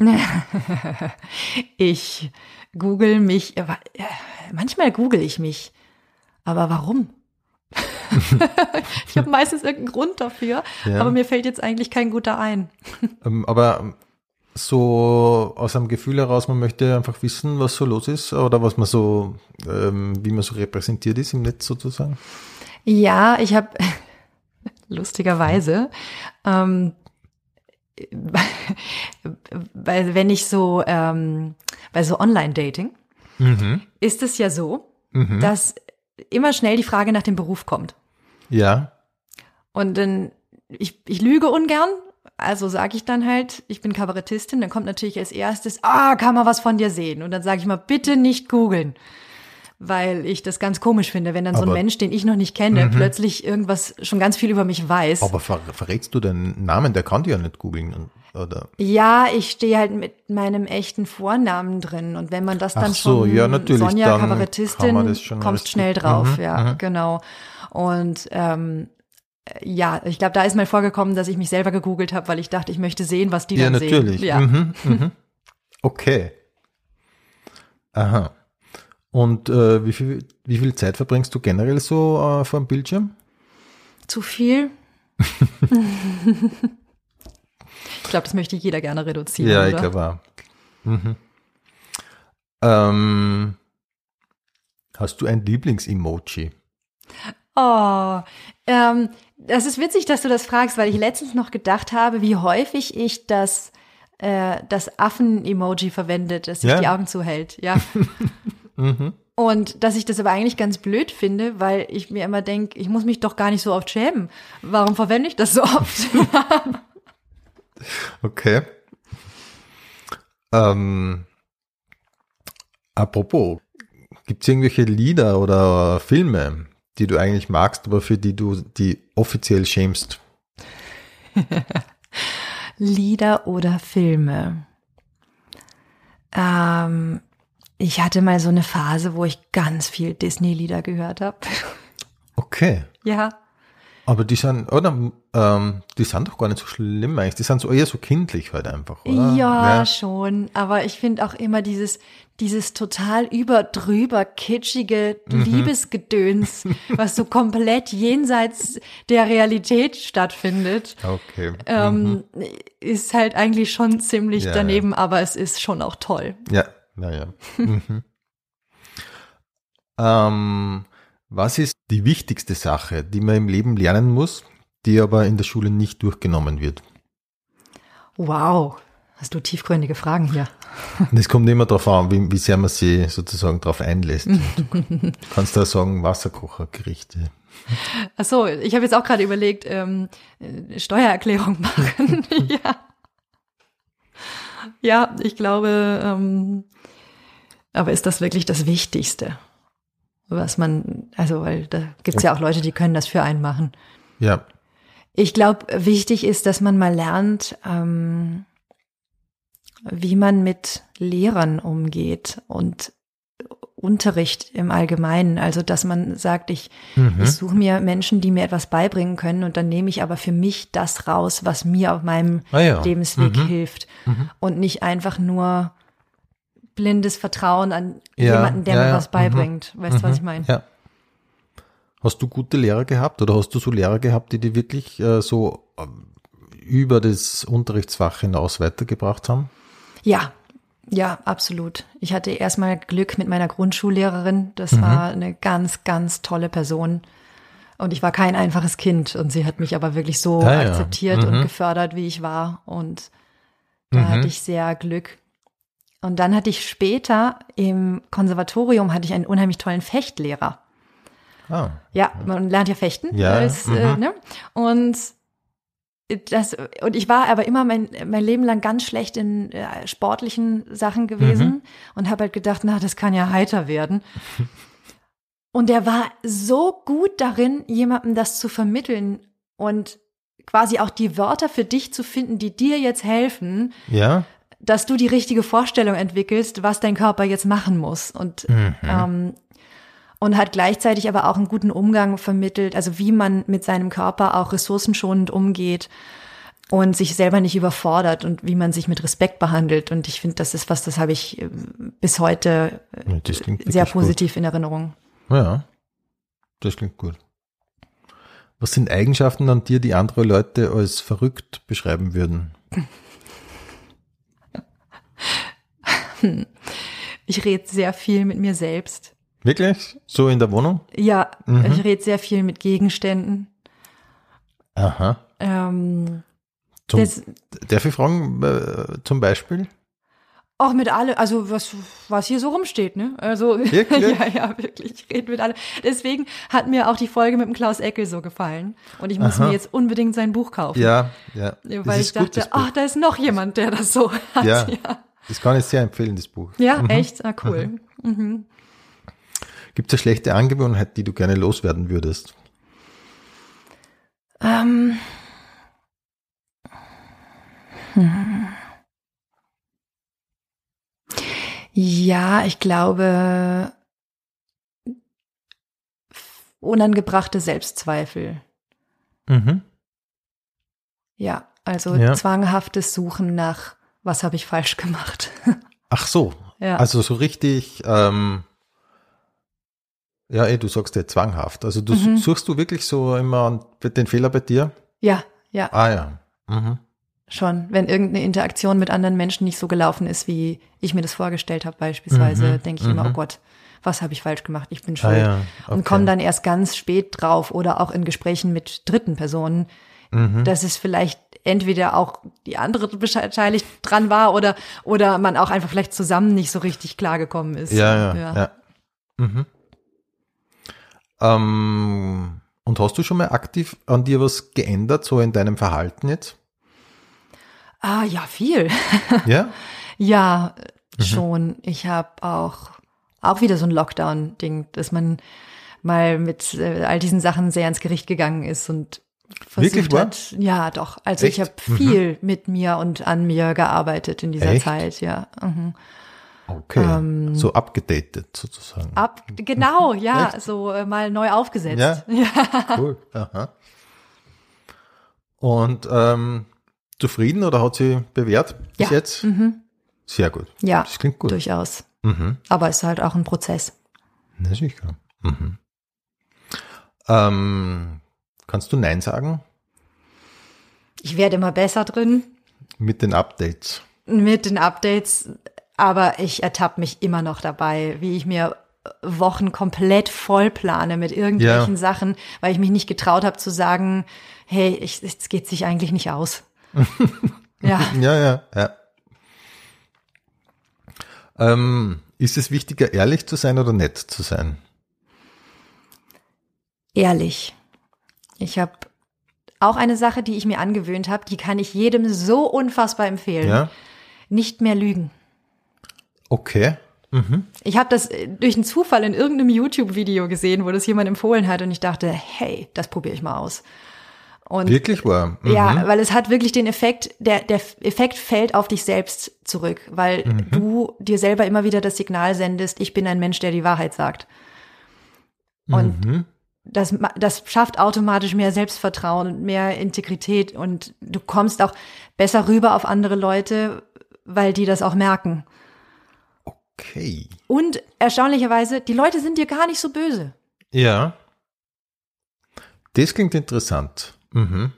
Ich google mich, äh, manchmal google ich mich, aber warum? ich habe meistens irgendeinen Grund dafür, Ja. aber mir fällt jetzt eigentlich kein guter ein. Ähm, aber ähm, so aus einem Gefühl heraus, man möchte einfach wissen, was so los ist oder was man so, ähm, wie man so repräsentiert ist im Netz sozusagen? Ja, ich habe lustigerweise, ähm, weil wenn ich so ähm, bei so Online-Dating Mhm. ist es ja so, Mhm. dass immer schnell die Frage nach dem Beruf kommt. Ja. Und dann, ich, ich lüge ungern, also sage ich dann halt, ich bin Kabarettistin, dann kommt natürlich als erstes, ah, kann man was von dir sehen? Und dann sage ich mal, bitte nicht googeln. Weil ich das ganz komisch finde, wenn dann so ein Aber- Mhm. Mensch, den ich noch nicht kenne, plötzlich irgendwas schon ganz viel über mich weiß. Aber ver verrätst du den Namen? Der kann die ja nicht googeln. Oder? Ja, ich stehe halt mit meinem echten Vornamen drin. Und wenn man das dann Ach so, schon ja, natürlich, Sonja dann Kabarettistin, richtig- schnell drauf, Mhm, ja, mhm. genau. Und ähm, ja, ich glaube, da ist mal vorgekommen, dass ich mich selber gegoogelt habe, weil ich dachte, ich möchte sehen, was die Ja, dann natürlich. sehen. Ja. Mhm, mhm. Okay. Aha. Und äh, wie, viel, wie viel Zeit verbringst du generell so äh, vor dem Bildschirm? Zu viel? ich glaube, das möchte jeder gerne reduzieren, ja, oder? ich glaube auch. Mhm. Ähm, hast du ein Lieblings-Emoji? Oh, ähm, das ist witzig, dass du das fragst, weil ich letztens noch gedacht habe, wie häufig ich das, äh, das Affen-Emoji verwende, das sich Ja. die Augen zuhält, ja. Mhm. Und dass ich das aber eigentlich ganz blöd finde, weil ich mir immer denke, ich muss mich doch gar nicht so oft schämen. Warum verwende ich das so oft? Okay. Ähm, apropos, gibt es irgendwelche Lieder oder Filme, die du eigentlich magst, aber für die du die offiziell schämst? Lieder oder Filme? Ähm, ich hatte mal so eine Phase, wo ich ganz viel Disney-Lieder gehört habe. Okay. ja. Aber die sind, oder, ähm, die sind doch gar nicht so schlimm eigentlich. Die sind so eher so kindlich halt einfach, oder? Ja, schon. Aber ich finde auch immer dieses, dieses total überdrüber kitschige Liebesgedöns, was so komplett jenseits der Realität stattfindet, Okay. ähm, ist halt eigentlich schon ziemlich Ja, ja. daneben, aber es ist schon auch toll. Ja, naja. mhm. ähm, was ist die wichtigste Sache, die man im Leben lernen muss, die aber in der Schule nicht durchgenommen wird? Wow. Hast du tiefgründige Fragen hier? Es kommt immer darauf an, wie, wie sehr man sich sozusagen darauf einlässt. Du kannst da sagen, Wasserkochergerichte. Ach so, ich habe jetzt auch gerade überlegt, ähm, äh, Steuererklärung machen. ja. Ja, ich glaube, ähm, aber ist das wirklich das Wichtigste? Was man, also, weil da gibt's ja auch Leute, die können das für einen machen. Ja, Ich glaube, wichtig ist, dass man mal lernt, ähm, wie man mit Lehrern umgeht und Unterricht im Allgemeinen. Also, dass man sagt, ich, Mhm. ich suche mir Menschen, die mir etwas beibringen können und dann nehme ich aber für mich das raus, was mir auf meinem Ah ja. Lebensweg Mhm. hilft und nicht einfach nur blindes Vertrauen an Ja, jemanden, der ja, mir was beibringt. Weißt du, was Mhm. ich meine? Ja. Hast du gute Lehrer gehabt oder hast du so Lehrer gehabt, die dir wirklich äh, so ähm, über das Unterrichtsfach hinaus weitergebracht haben? Ja, ja, absolut. Ich hatte erstmal Glück mit meiner Grundschullehrerin. Das war eine ganz, ganz tolle Person. Und ich war kein einfaches Kind. Und sie hat mich aber wirklich so Ah, ja. akzeptiert und Mhm. gefördert, wie ich war. Und da Mhm. hatte ich sehr Glück. Und dann hatte ich später im Konservatorium hatte ich einen unheimlich tollen Fechtlehrer. Ah, Ja, man lernt ja fechten. Ja, Als, äh, mhm. ne? Und das, und ich war aber immer mein, mein Leben lang ganz schlecht in äh, sportlichen Sachen gewesen Mhm. und habe halt gedacht, na, das kann ja heiter werden. Und der war so gut darin, jemandem das zu vermitteln und quasi auch die Wörter für dich zu finden, die dir jetzt helfen, ja. Dass du die richtige Vorstellung entwickelst, was dein Körper jetzt machen muss. Und, Mhm. ähm, und hat gleichzeitig aber auch einen guten Umgang vermittelt, also wie man mit seinem Körper auch ressourcenschonend umgeht und sich selber nicht überfordert und wie man sich mit Respekt behandelt. Und ich finde, das ist was, das habe ich äh, bis heute äh, sehr positiv in Erinnerung. Gut. Ja, das klingt gut. Was sind Eigenschaften an dir, die andere Leute als verrückt beschreiben würden? Ich rede sehr viel mit mir selbst. Wirklich? So in der Wohnung? Ja, ich rede sehr viel mit Gegenständen. Aha. Ähm, Zum, Das- darf ich fragen, äh, zum Beispiel? auch mit alle, also was, was hier so rumsteht, ne? Also Wirklich? ja, ja, wirklich. Ich rede mit alle. Deswegen hat mir auch die Folge mit dem Klaus Eckel so gefallen. Und ich muss Aha. mir jetzt unbedingt sein Buch kaufen. Ja, ja. Weil ich dachte, ach, da ist noch jemand, der das so hat. Ja. ja. Das kann ich sehr empfehlen, das Buch. Ja, echt? Ah, cool. Gibt es eine schlechte Angewohnheit, die du gerne loswerden würdest? Ähm. Hm. Ja, ich glaube, unangebrachte Selbstzweifel. Mhm. Ja, also Ja. zwanghaftes Suchen nach, was habe ich falsch gemacht. Ach so. Ja. Also so richtig, ähm, ja, eh, du sagst ja zwanghaft. Also du Mhm. suchst du wirklich so immer den Fehler bei dir? ja, ja, Ah ja. Mhm. schon. Wenn irgendeine Interaktion mit anderen Menschen nicht so gelaufen ist, wie ich mir das vorgestellt habe, beispielsweise, Mhm, denke ich immer, mhm. oh Gott, was habe ich falsch gemacht? Ich bin Ah schuld. ja. und okay. komme dann erst ganz spät drauf oder auch in Gesprächen mit dritten Personen, Mhm. dass es vielleicht entweder auch die andere beteiligt dran war oder oder man auch einfach vielleicht zusammen nicht so richtig klargekommen ist. Ja, ja, ja. Mhm. Ähm, und hast du schon mal aktiv an dir was geändert, so in deinem Verhalten jetzt? Ah, ja, viel. Ja? ja, Mhm. schon. Ich habe auch auch wieder so ein Lockdown-Ding, dass man mal mit äh, all diesen Sachen sehr ins Gericht gegangen ist und versucht Wirklich hat. Ja, doch. Also ich Echt? habe viel mit mir und an mir gearbeitet in dieser Echt? Zeit, ja. Mhm. Okay. Ähm, so abgedatet sozusagen. Ab, genau, ja, Echt? so äh, mal neu aufgesetzt. Ja? ja. Cool. Aha. Und ähm, zufrieden oder hat sie bewährt bis Ja. jetzt? Mhm. Sehr gut. Ja, Das klingt gut. durchaus. Mhm. Aber es ist halt auch ein Prozess. Na sicher. Mhm. Ähm, kannst du Nein sagen Ich werde immer besser drin mit den Updates? mit den Updates, aber ich ertappe mich immer noch dabei, wie ich mir Wochen komplett voll plane mit irgendwelchen Ja. Sachen, weil ich mich nicht getraut habe zu sagen, hey, ich, es geht sich eigentlich nicht aus. ja, Ja, ja, ja. Ähm, ist es wichtiger, ehrlich zu sein oder nett zu sein? ehrlich. Ich habe auch eine Sache, die ich mir angewöhnt habe, die kann ich jedem so unfassbar empfehlen. Ja. Nicht mehr lügen. Okay. Mhm. Ich habe das äh, durch einen Zufall in irgendeinem YouTube-Video gesehen, wo das jemand empfohlen hat und ich dachte, hey, das probiere ich mal aus. Und Wirklich wahr. Mhm. ja, weil es hat wirklich den Effekt, der, der Effekt fällt auf dich selbst zurück, weil Mhm. du dir selber immer wieder das Signal sendest, ich bin ein Mensch, der die Wahrheit sagt. Und Mhm. Das, das schafft automatisch mehr Selbstvertrauen und mehr Integrität und du kommst auch besser rüber auf andere Leute, weil die das auch merken. Okay. Und erstaunlicherweise, die Leute sind dir gar nicht so böse. Ja. Das klingt interessant. Mhm.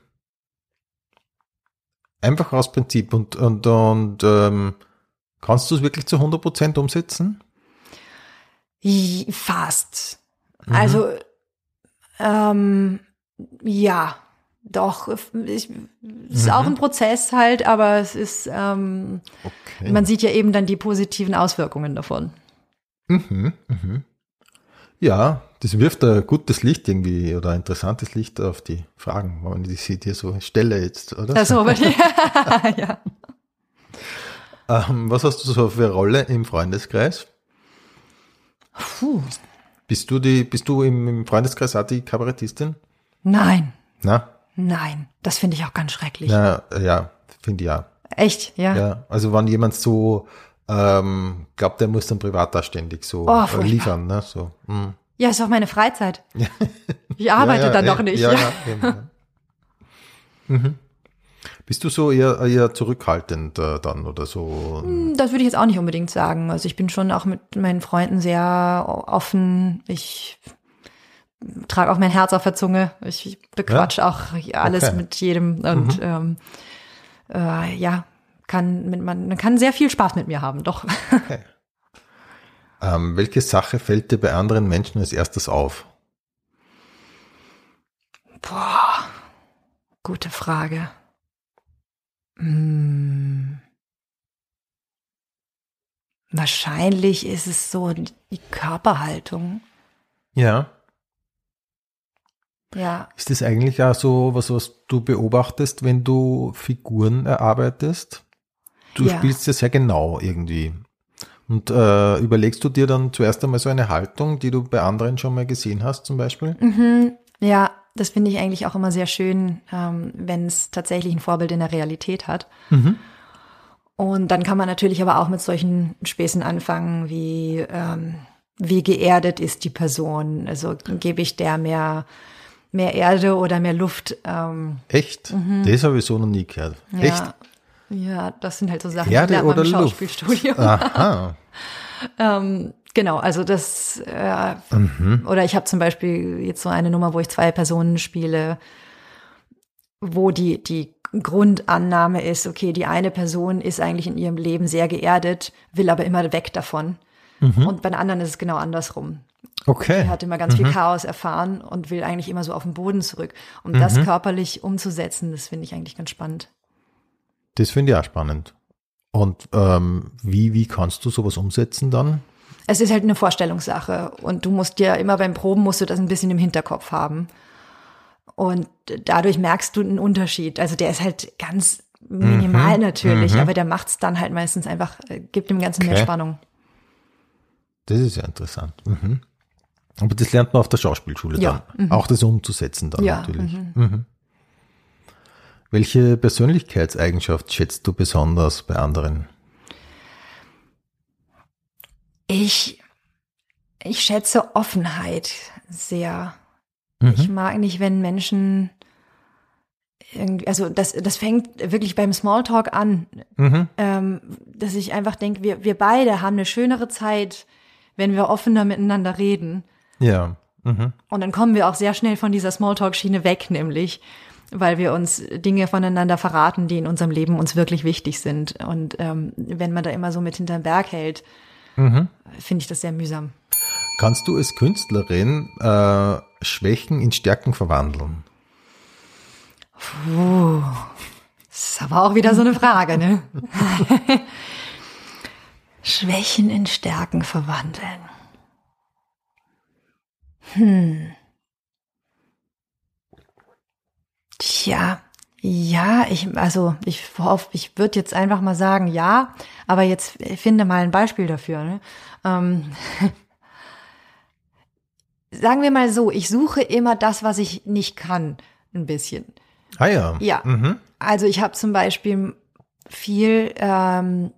Einfach aus Prinzip und, und, und ähm, kannst du es wirklich zu 100% umsetzen? Fast. Also, ähm, ja, doch. Ich, es ist auch ein Prozess halt, aber es ist, ähm, Okay. man sieht ja eben dann die positiven Auswirkungen davon. Mhm, mhm. Ja, das wirft ein gutes Licht irgendwie oder ein interessantes Licht auf die Fragen, wenn ich sie dir so stelle jetzt, oder? Also, die, ja. Ähm, was hast du so für eine Rolle im Freundeskreis? Puh. Bist du die, bist du im, im Freundeskreis auch die Kabarettistin? Nein, Na, nein, das finde ich auch ganz schrecklich. na ja, finde ich ja. Echt, ja. Ja, also wenn jemand so ähm, glaubt, der muss dann privat da ständig so Oh, äh, liefern, ne? So. mm. Ja, ist auch meine Freizeit. Ich arbeite ja, ja, dann doch nicht. Ja, Ja, ja, eben, ja. mhm. Bist du so eher, eher zurückhaltend äh, dann oder so? Das würde ich jetzt auch nicht unbedingt sagen. Also ich bin schon auch mit meinen Freunden sehr offen. Ich trage auch mein Herz auf der Zunge. Ich bequatsch auch alles Okay. Mhm. mit jedem und ähm, äh, ja, kann, mit, man, man kann sehr viel Spaß mit mir haben, doch. Okay. Ähm, welche Sache fällt dir bei anderen Menschen als erstes auf? Boah, gute Frage. Hm. Wahrscheinlich ist es so die Körperhaltung. Ja. Ja. Ist das eigentlich auch so was, was du beobachtest, wenn du Figuren erarbeitest? Du Ja. spielst ja sehr genau irgendwie. Und äh, überlegst du dir dann zuerst einmal so eine Haltung, die du bei anderen schon mal gesehen hast, zum Beispiel? Mhm. Ja, das finde ich eigentlich auch immer sehr schön, ähm, wenn es tatsächlich ein Vorbild in der Realität hat. Und dann kann man natürlich aber auch mit solchen Späßen anfangen, wie ähm, wie geerdet ist die Person? Also gebe ich der mehr mehr Erde oder mehr Luft? Ähm, Echt? Das habe ich so noch nie gehört. Echt? Ja, ja, das sind halt so Sachen, Erde die lernt man im? Schauspielstudio. Aha. Ähm, genau, also das, äh, Mhm. oder ich habe zum Beispiel jetzt so eine Nummer, wo ich zwei Personen spiele, wo die, die Grundannahme ist, okay, die eine Person ist eigentlich in ihrem Leben sehr geerdet, will aber immer weg davon. Mhm. Und bei der anderen ist es genau andersrum. Okay. Er hat immer ganz Mhm. viel Chaos erfahren und will eigentlich immer so auf den Boden zurück. Um Mhm. das körperlich umzusetzen, das finde ich eigentlich ganz spannend. Das finde ich auch spannend. Und ähm, wie, wie kannst du sowas umsetzen dann? Es ist halt eine Vorstellungssache und du musst dir immer beim Proben musst du das ein bisschen im Hinterkopf haben. Und dadurch merkst du einen Unterschied. Also der ist halt ganz minimal natürlich, aber der macht es dann halt meistens einfach, äh, gibt dem Ganzen mehr Okay. Spannung. Das ist ja interessant. Mhm. Aber das lernt man auf der Schauspielschule Ja, dann. Auch das umzusetzen dann Ja, natürlich. Mhm. Welche Persönlichkeitseigenschaft schätzt du besonders bei anderen? Ich, ich schätze Offenheit sehr. Mhm. Ich mag nicht, wenn Menschen irgendwie, also das, das fängt wirklich beim Smalltalk an, Mhm. ähm, dass ich einfach denke, wir, wir beide haben eine schönere Zeit, wenn wir offener miteinander reden. Ja. Mhm. Und dann kommen wir auch sehr schnell von dieser Smalltalk-Schiene weg, nämlich, weil wir uns Dinge voneinander verraten, die in unserem Leben uns wirklich wichtig sind. Und ähm, wenn man da immer so mit hinterm Berg hält, Mhm. finde ich das sehr mühsam. Kannst du als Künstlerin äh, Schwächen in Stärken verwandeln? Puh, das ist aber auch wieder so eine Frage, ne? Schwächen in Stärken verwandeln. Hm. Tja, ja, ich, also ich ich würde jetzt einfach mal sagen, ja, aber jetzt finde mal ein Beispiel dafür. Ne? Ähm, sagen wir mal so, ich suche immer das, was ich nicht kann, ein bisschen. Ah ja. Ja. Mhm. Also ich habe zum Beispiel viel ähm,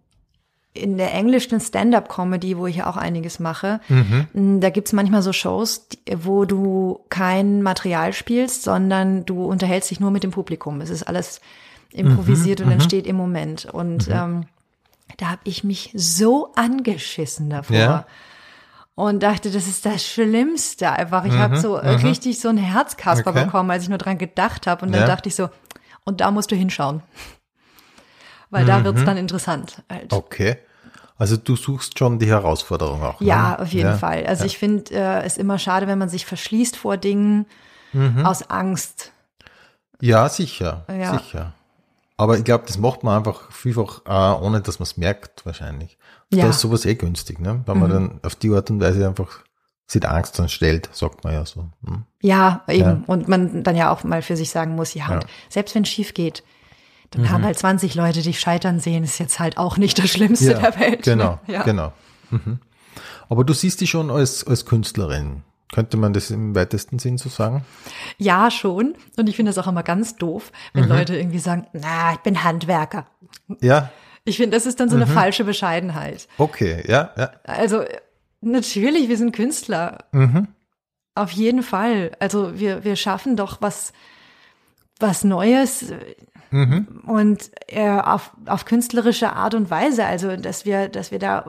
in der englischen Stand-up-Comedy, wo ich ja auch einiges mache, m, da gibt's manchmal so Shows, wo du kein Material spielst, sondern du unterhältst dich nur mit dem Publikum. Es ist alles improvisiert und entsteht im Moment. Und ähm, da habe ich mich so angeschissen davor. Ja. Und dachte, das ist das Schlimmste einfach. Ich habe so äh, richtig so ein Herzkasper Okay. bekommen, als ich nur dran gedacht habe. Und dann Ja. dachte ich so, und da musst du hinschauen. Weil da wird's dann interessant. Halt. Okay. Also du suchst schon die Herausforderung auch. Ja, ne? auf jeden Ja. Fall. Also ich finde äh, es immer schade, wenn man sich verschließt vor Dingen Mhm. aus Angst. Ja, sicher. Ja. Sicher. Aber ich glaube, das macht man einfach vielfach, äh, ohne dass man es merkt, wahrscheinlich. Und Ja. Mhm. Da ist sowas eh günstig, ne? Wenn man dann auf die Art und Weise einfach sich Angst dann stellt, sagt man ja so. Hm? Ja, eben. Ja. Und man dann ja auch mal für sich sagen muss, ja, und Ja. Mhm. selbst wenn es schief geht, dann haben halt 20 Leute dich scheitern sehen, ist jetzt halt auch nicht das Schlimmste Ja, der Welt. Genau, ne? ja. genau. Mhm. Aber du siehst dich schon als, als Künstlerin. Könnte man das im weitesten Sinn so sagen? Ja, schon. Und ich finde das auch immer ganz doof, wenn Mhm. Leute irgendwie sagen, na, ich bin Handwerker. Ja, Ich finde, das ist dann so Mhm. eine falsche Bescheidenheit. okay, ja, ja. Also natürlich, wir sind Künstler. Mhm. Auf jeden Fall. Also wir, wir schaffen doch was, was Neues Mhm. und äh, auf, auf künstlerische Art und Weise. Also dass wir, dass wir da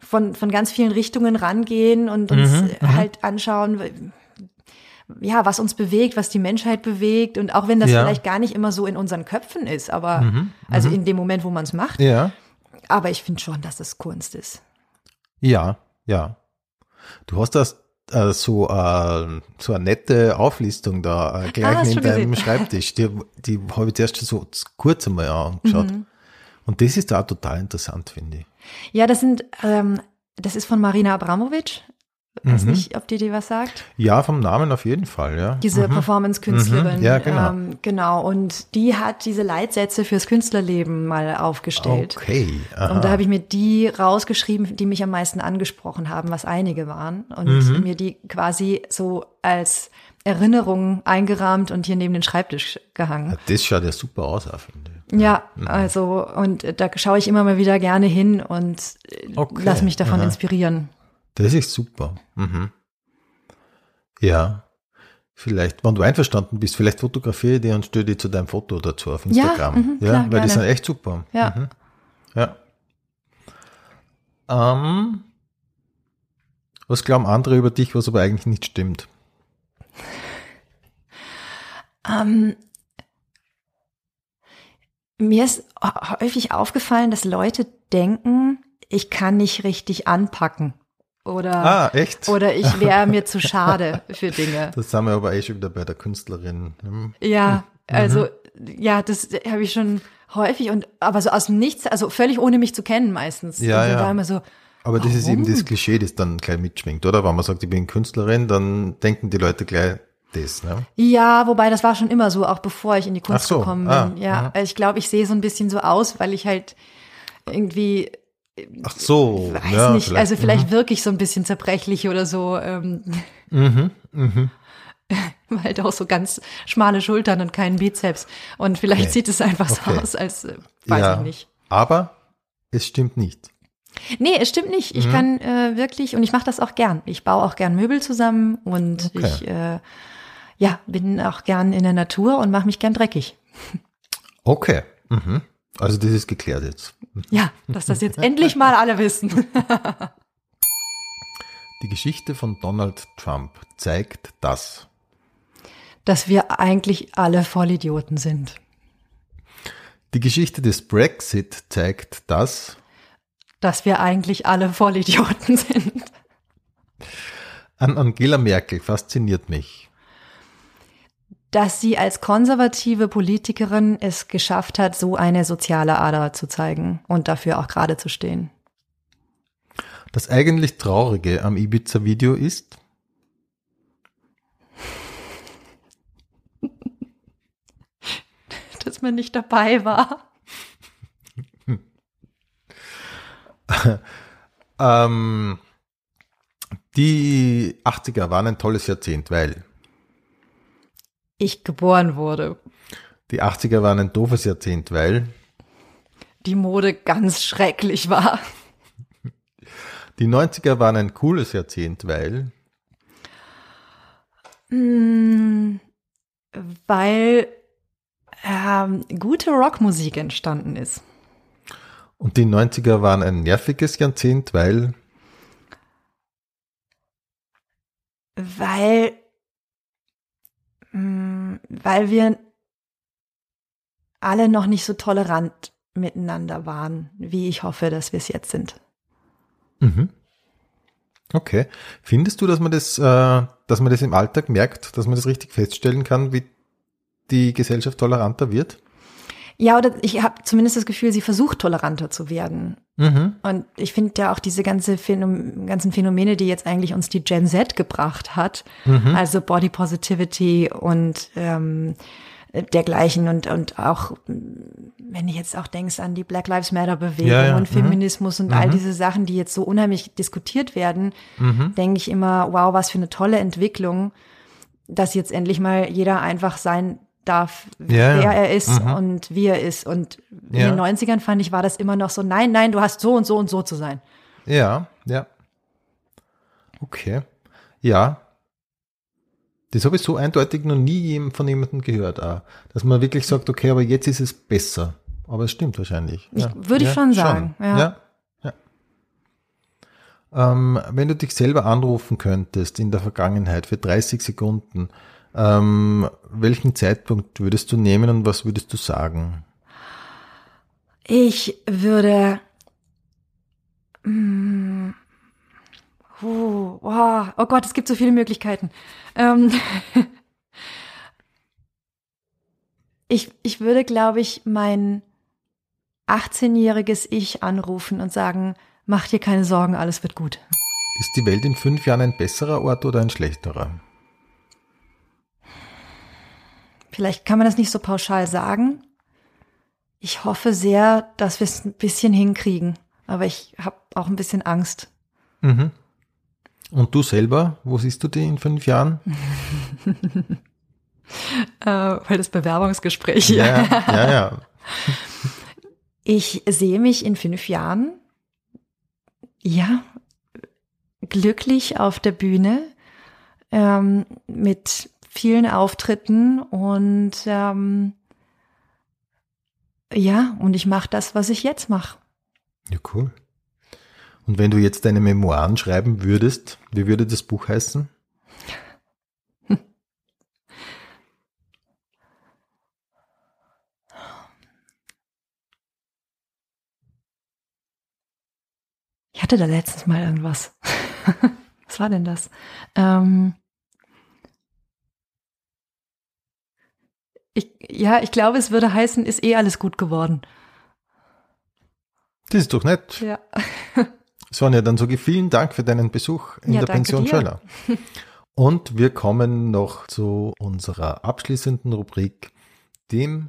von, von ganz vielen Richtungen rangehen und uns Mhm, halt anschauen, ja, was uns bewegt, was die Menschheit bewegt und auch wenn das Ja. Mhm, vielleicht gar nicht immer so in unseren Köpfen ist, aber also in dem Moment, wo man es macht. Ja, Aber ich finde schon, dass das Kunst ist. ja, ja. Du hast das äh, so, äh, so eine nette Auflistung da äh, gleich Ah, neben deinem gesehen. Schreibtisch. Die, die habe ich zuerst so kurz einmal angeschaut. Mhm. Und das ist da total interessant, finde ich. Ja, das sind, ähm, das ist von Marina Abramovic. Weiß nicht, ob die dir was sagt. Ja, vom Namen auf jeden Fall, ja. Diese Performance-Künstlerin. Mhm. Ja, genau. Ähm, genau. Und die hat diese Leitsätze fürs Künstlerleben mal aufgestellt. Okay. Aha. Und da habe ich mir die rausgeschrieben, die mich am meisten angesprochen haben, was einige waren. Und Mhm. mir die quasi so als Erinnerung eingerahmt und hier neben den Schreibtisch gehangen. Ja, das schaut ja super aus, finde ich. Ja, also, und da schaue ich immer mal wieder gerne hin und äh, Okay. lass mich davon Aha. inspirieren. Das ist super. Mhm. Ja. Vielleicht, wenn du einverstanden bist, vielleicht fotografiere ich die und stelle die zu deinem Foto dazu auf Ja, Instagram. mhm, ja, klar, weil die gerne. sind echt super. Ja. Mhm. Ja. Ähm, was glauben andere über dich, was aber eigentlich nicht stimmt? Ähm, mir ist häufig aufgefallen, dass Leute denken, ich kann nicht richtig anpacken. Oder, Ah, echt? oder ich wäre mir zu schade für Dinge. Das sind wir aber eh schon wieder bei der Künstlerin. Hm. Ja, also, ja, das habe ich schon häufig und, aber so aus dem Nichts, also völlig ohne mich zu kennen meistens. Ja, dann ja. war immer so, Aber das ist eben Warum? das Klischee, das dann gleich mitschwingt, oder? Wenn man sagt, ich bin Künstlerin, dann denken die Leute gleich das, ne? Ja, wobei das war schon immer so, auch bevor ich in die Kunst so, gekommen bin. ah, ja, aha. also ich glaube, ich sehe so ein bisschen so aus, weil ich halt irgendwie, Ach so. weiß ja, nicht, vielleicht. also vielleicht wirke ich so ein bisschen zerbrechlich oder so, ähm, Mhm, mhm. weil halt auch so ganz schmale Schultern und keinen Bizeps. Und vielleicht Okay. sieht es einfach so Okay. aus, als äh, weiß ja, ich nicht. Aber es stimmt nicht. Nee, es stimmt nicht. Mhm. Ich kann äh, wirklich, und ich mache das auch gern. Ich baue auch gern Möbel zusammen und Okay. ich äh, ja, bin auch gern in der Natur und mache mich gern dreckig. Okay. Mhm. Also das ist geklärt jetzt. Ja, dass das jetzt endlich mal alle wissen. Die Geschichte von Donald Trump zeigt das. Dass wir eigentlich alle Vollidioten sind. Die Geschichte des Brexit zeigt das. Dass wir eigentlich alle Vollidioten sind. An Angela Merkel fasziniert mich. Dass sie als konservative Politikerin es geschafft hat, so eine soziale Ader zu zeigen und dafür auch gerade zu stehen. Das eigentlich Traurige am Ibiza-Video ist, Dass man nicht dabei war. ähm, die 80er waren ein tolles Jahrzehnt, weil Ich geboren wurde. die 80er waren ein doofes Jahrzehnt, weil Die Mode ganz schrecklich war. die 90er waren ein cooles Jahrzehnt, weil Weil ähm, gute Rockmusik entstanden ist. und die 90er waren ein nerviges Jahrzehnt, weil Weil, weil wir alle noch nicht so tolerant miteinander waren, wie ich hoffe, dass wir es jetzt sind. Mhm. Okay. Findest du, dass man das, äh, dass man das im Alltag merkt, dass man das richtig feststellen kann, wie die Gesellschaft toleranter wird? Ja, oder ich habe zumindest das Gefühl, sie versucht toleranter zu werden. Mhm. Und ich finde ja auch diese ganze Phänom ganzen Phänomene, die jetzt eigentlich uns die Gen Z gebracht hat, also Body Positivity und ähm, dergleichen und, und auch, wenn du jetzt auch denkst an die Black Lives Matter Bewegung Ja, ja, und mhm. Feminismus und all diese Sachen, die jetzt so unheimlich diskutiert werden, Mhm. denke ich immer, wow, was für eine tolle Entwicklung, dass jetzt endlich mal jeder einfach sein darf, Ja, wer er ist Mhm. und wie er ist. Und in Ja. den 90ern fand ich, war das immer noch so, nein, nein, du hast so und so und so zu sein. Ja, ja. Okay. Ja. Das habe ich so eindeutig noch nie von jemandem gehört, auch, dass man wirklich sagt, okay, aber jetzt ist es besser. Aber es stimmt wahrscheinlich. Ich- ja. würde ich schon sagen, ja. ja. ja. Ähm, wenn du dich selber anrufen könntest in der Vergangenheit für 30 Sekunden, ähm, welchen Zeitpunkt würdest du nehmen und was würdest du sagen? Ich würde. Mm, oh, wow, oh Gott, es gibt so viele Möglichkeiten. Ähm, ich, ich würde, glaube ich, mein 18-jähriges Ich anrufen und sagen, mach dir keine Sorgen, alles wird gut. Ist die Welt in fünf Jahren ein besserer Ort oder ein schlechterer? Vielleicht kann man das nicht so pauschal sagen. Ich hoffe sehr, dass wir es ein bisschen hinkriegen. Aber ich habe auch ein bisschen Angst. Mhm. Und du selber, wo siehst du dich in fünf Jahren? äh, weil das Bewerbungsgespräch hier. Ja, ja, ja. Ich sehe mich in fünf Jahren, ja, glücklich auf der Bühne, ähm, mit vielen Auftritten und ähm, ja, und ich mache das, was ich jetzt mache. Ja, cool. Und wenn du jetzt deine Memoiren schreiben würdest, wie würde das Buch heißen? Ich hatte da letztens mal irgendwas. Was war denn das? Ähm ich, ja, ich glaube, es würde heißen, ist eh alles gut geworden. Das ist doch nett. Ja. Sonja, dann sage ich vielen Dank für deinen Besuch in Ja, der danke Pension dir. Schöller. Und wir kommen noch zu unserer abschließenden Rubrik, dem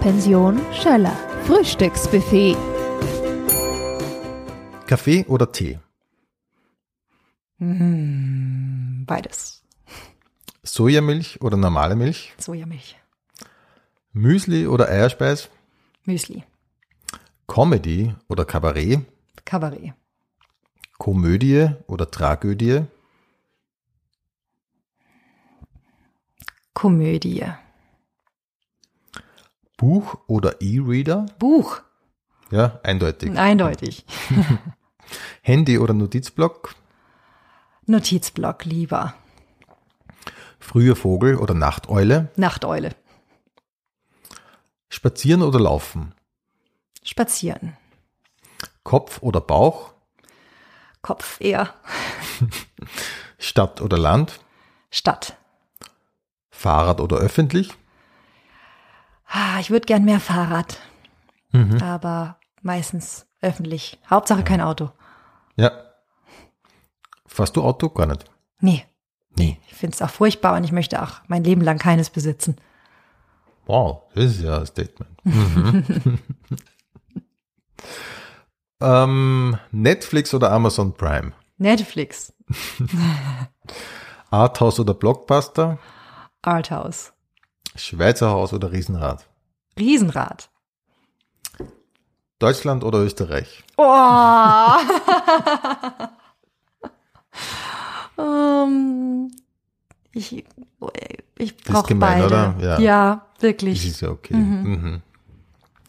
Pension Schöller. Frühstücksbuffet. Kaffee oder Tee, Mm, Beides. Sojamilch oder normale Milch, Sojamilch. Müsli oder Eierspeis, Müsli. Comedy oder Kabarett, Kabarett. Komödie oder Tragödie, Komödie. Buch oder E-Reader, Buch. ja, eindeutig, Eindeutig. Handy oder Notizblock, Notizblock lieber. früher Vogel oder Nachteule, Nachteule. Spazieren oder Laufen, Spazieren. Kopf oder Bauch, Kopf eher. Stadt oder Land, Stadt. Fahrrad oder öffentlich, Ah, ich würde gern mehr Fahrrad. Mhm. Aber meistens öffentlich. Hauptsache kein Auto. ja. Fährst du Auto? Gar nicht. Nee. Nee. Ich finde es auch furchtbar und ich möchte auch mein Leben lang keines besitzen. Wow, das ist ja ein Statement. Mhm. ähm, Netflix oder Amazon Prime? Netflix. Arthouse oder Blockbuster? Arthouse. Schweizer Haus oder Riesenrad? Riesenrad. Deutschland oder Österreich? Oh. Ähm, ich ich ist brauche gemein, beide. oder? Ja. Ja, Das wirklich. ist ja okay. Mhm.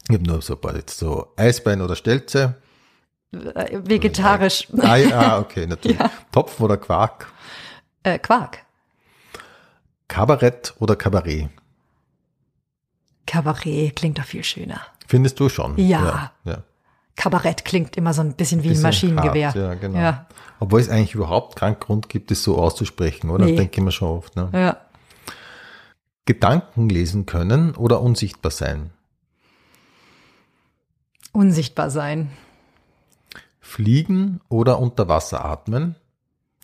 Ich habe nur so ein paar jetzt so Eisbein oder Stelze. Äh, Vegetarisch. Ah, ja, ah, okay, natürlich. Ja. Topf oder Quark? Äh, Quark. Kabarett oder Kabarett? Kabarett klingt doch viel schöner. Findest du schon? Ja. ja. ja. Kabarett klingt immer so ein bisschen wie ein Bisschen Maschinengewehr. hart, ja, genau. Ja. Obwohl es eigentlich überhaupt keinen Grund gibt, es so auszusprechen, oder? Nee. Denke ich mir schon oft. Ne? ja. Gedanken lesen können oder unsichtbar sein? Unsichtbar sein. Fliegen oder unter Wasser atmen?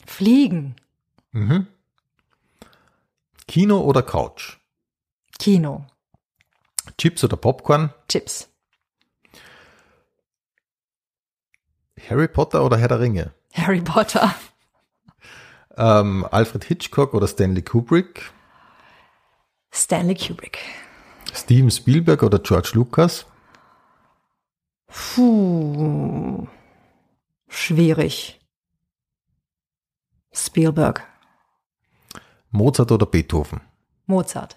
Fliegen. Mhm. Kino oder Couch? Kino. Chips oder Popcorn? Chips. Harry Potter oder Herr der Ringe? Harry Potter. Ähm, Alfred Hitchcock oder Stanley Kubrick? Stanley Kubrick. Steven Spielberg oder George Lucas? Puh. Schwierig. Spielberg. Mozart oder Beethoven? Mozart.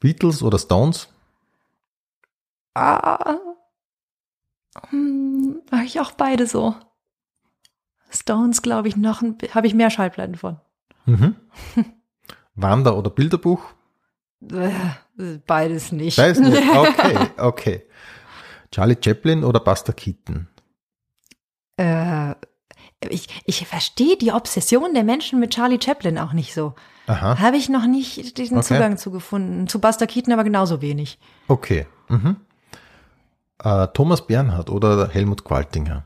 Beatles oder Stones? Ah. Hm, mag ich auch beide so. Stones, glaube ich, noch habe ich mehr Schallplatten von. Mhm. Wander- oder Bilderbuch? Äh, Beides nicht. Weiß nicht. Okay, okay. Charlie Chaplin oder Buster Keaton? Äh, ich, ich verstehe die Obsession der Menschen mit Charlie Chaplin auch nicht so. Aha. Habe ich noch nicht diesen Okay. Zugang zu gefunden. Zu Buster Keaton aber genauso wenig. Okay. Mhm. Äh, Thomas Bernhard oder Helmut Qualtinger?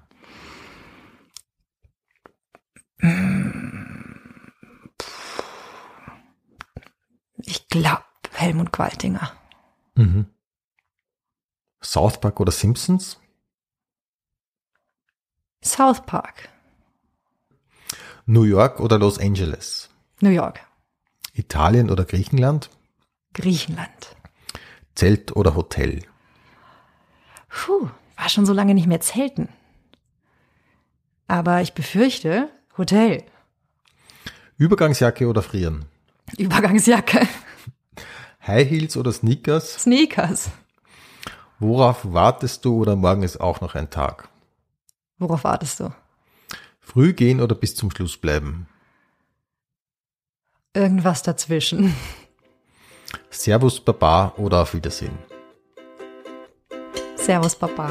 Ich glaube Helmut Qualtinger. Mhm. South Park oder Simpsons? South Park. New York oder Los Angeles? New York. Italien oder Griechenland? Griechenland. Zelt oder Hotel? Puh, war schon so lange nicht mehr zelten. Aber ich befürchte Hotel. Übergangsjacke oder Frieren? Übergangsjacke. High Heels oder Sneakers? Sneakers. Worauf wartest du oder morgen ist auch noch ein Tag? Worauf wartest du? Früh gehen oder bis zum Schluss bleiben? Irgendwas dazwischen. Servus Baba oder auf Wiedersehen? Servus, Papa.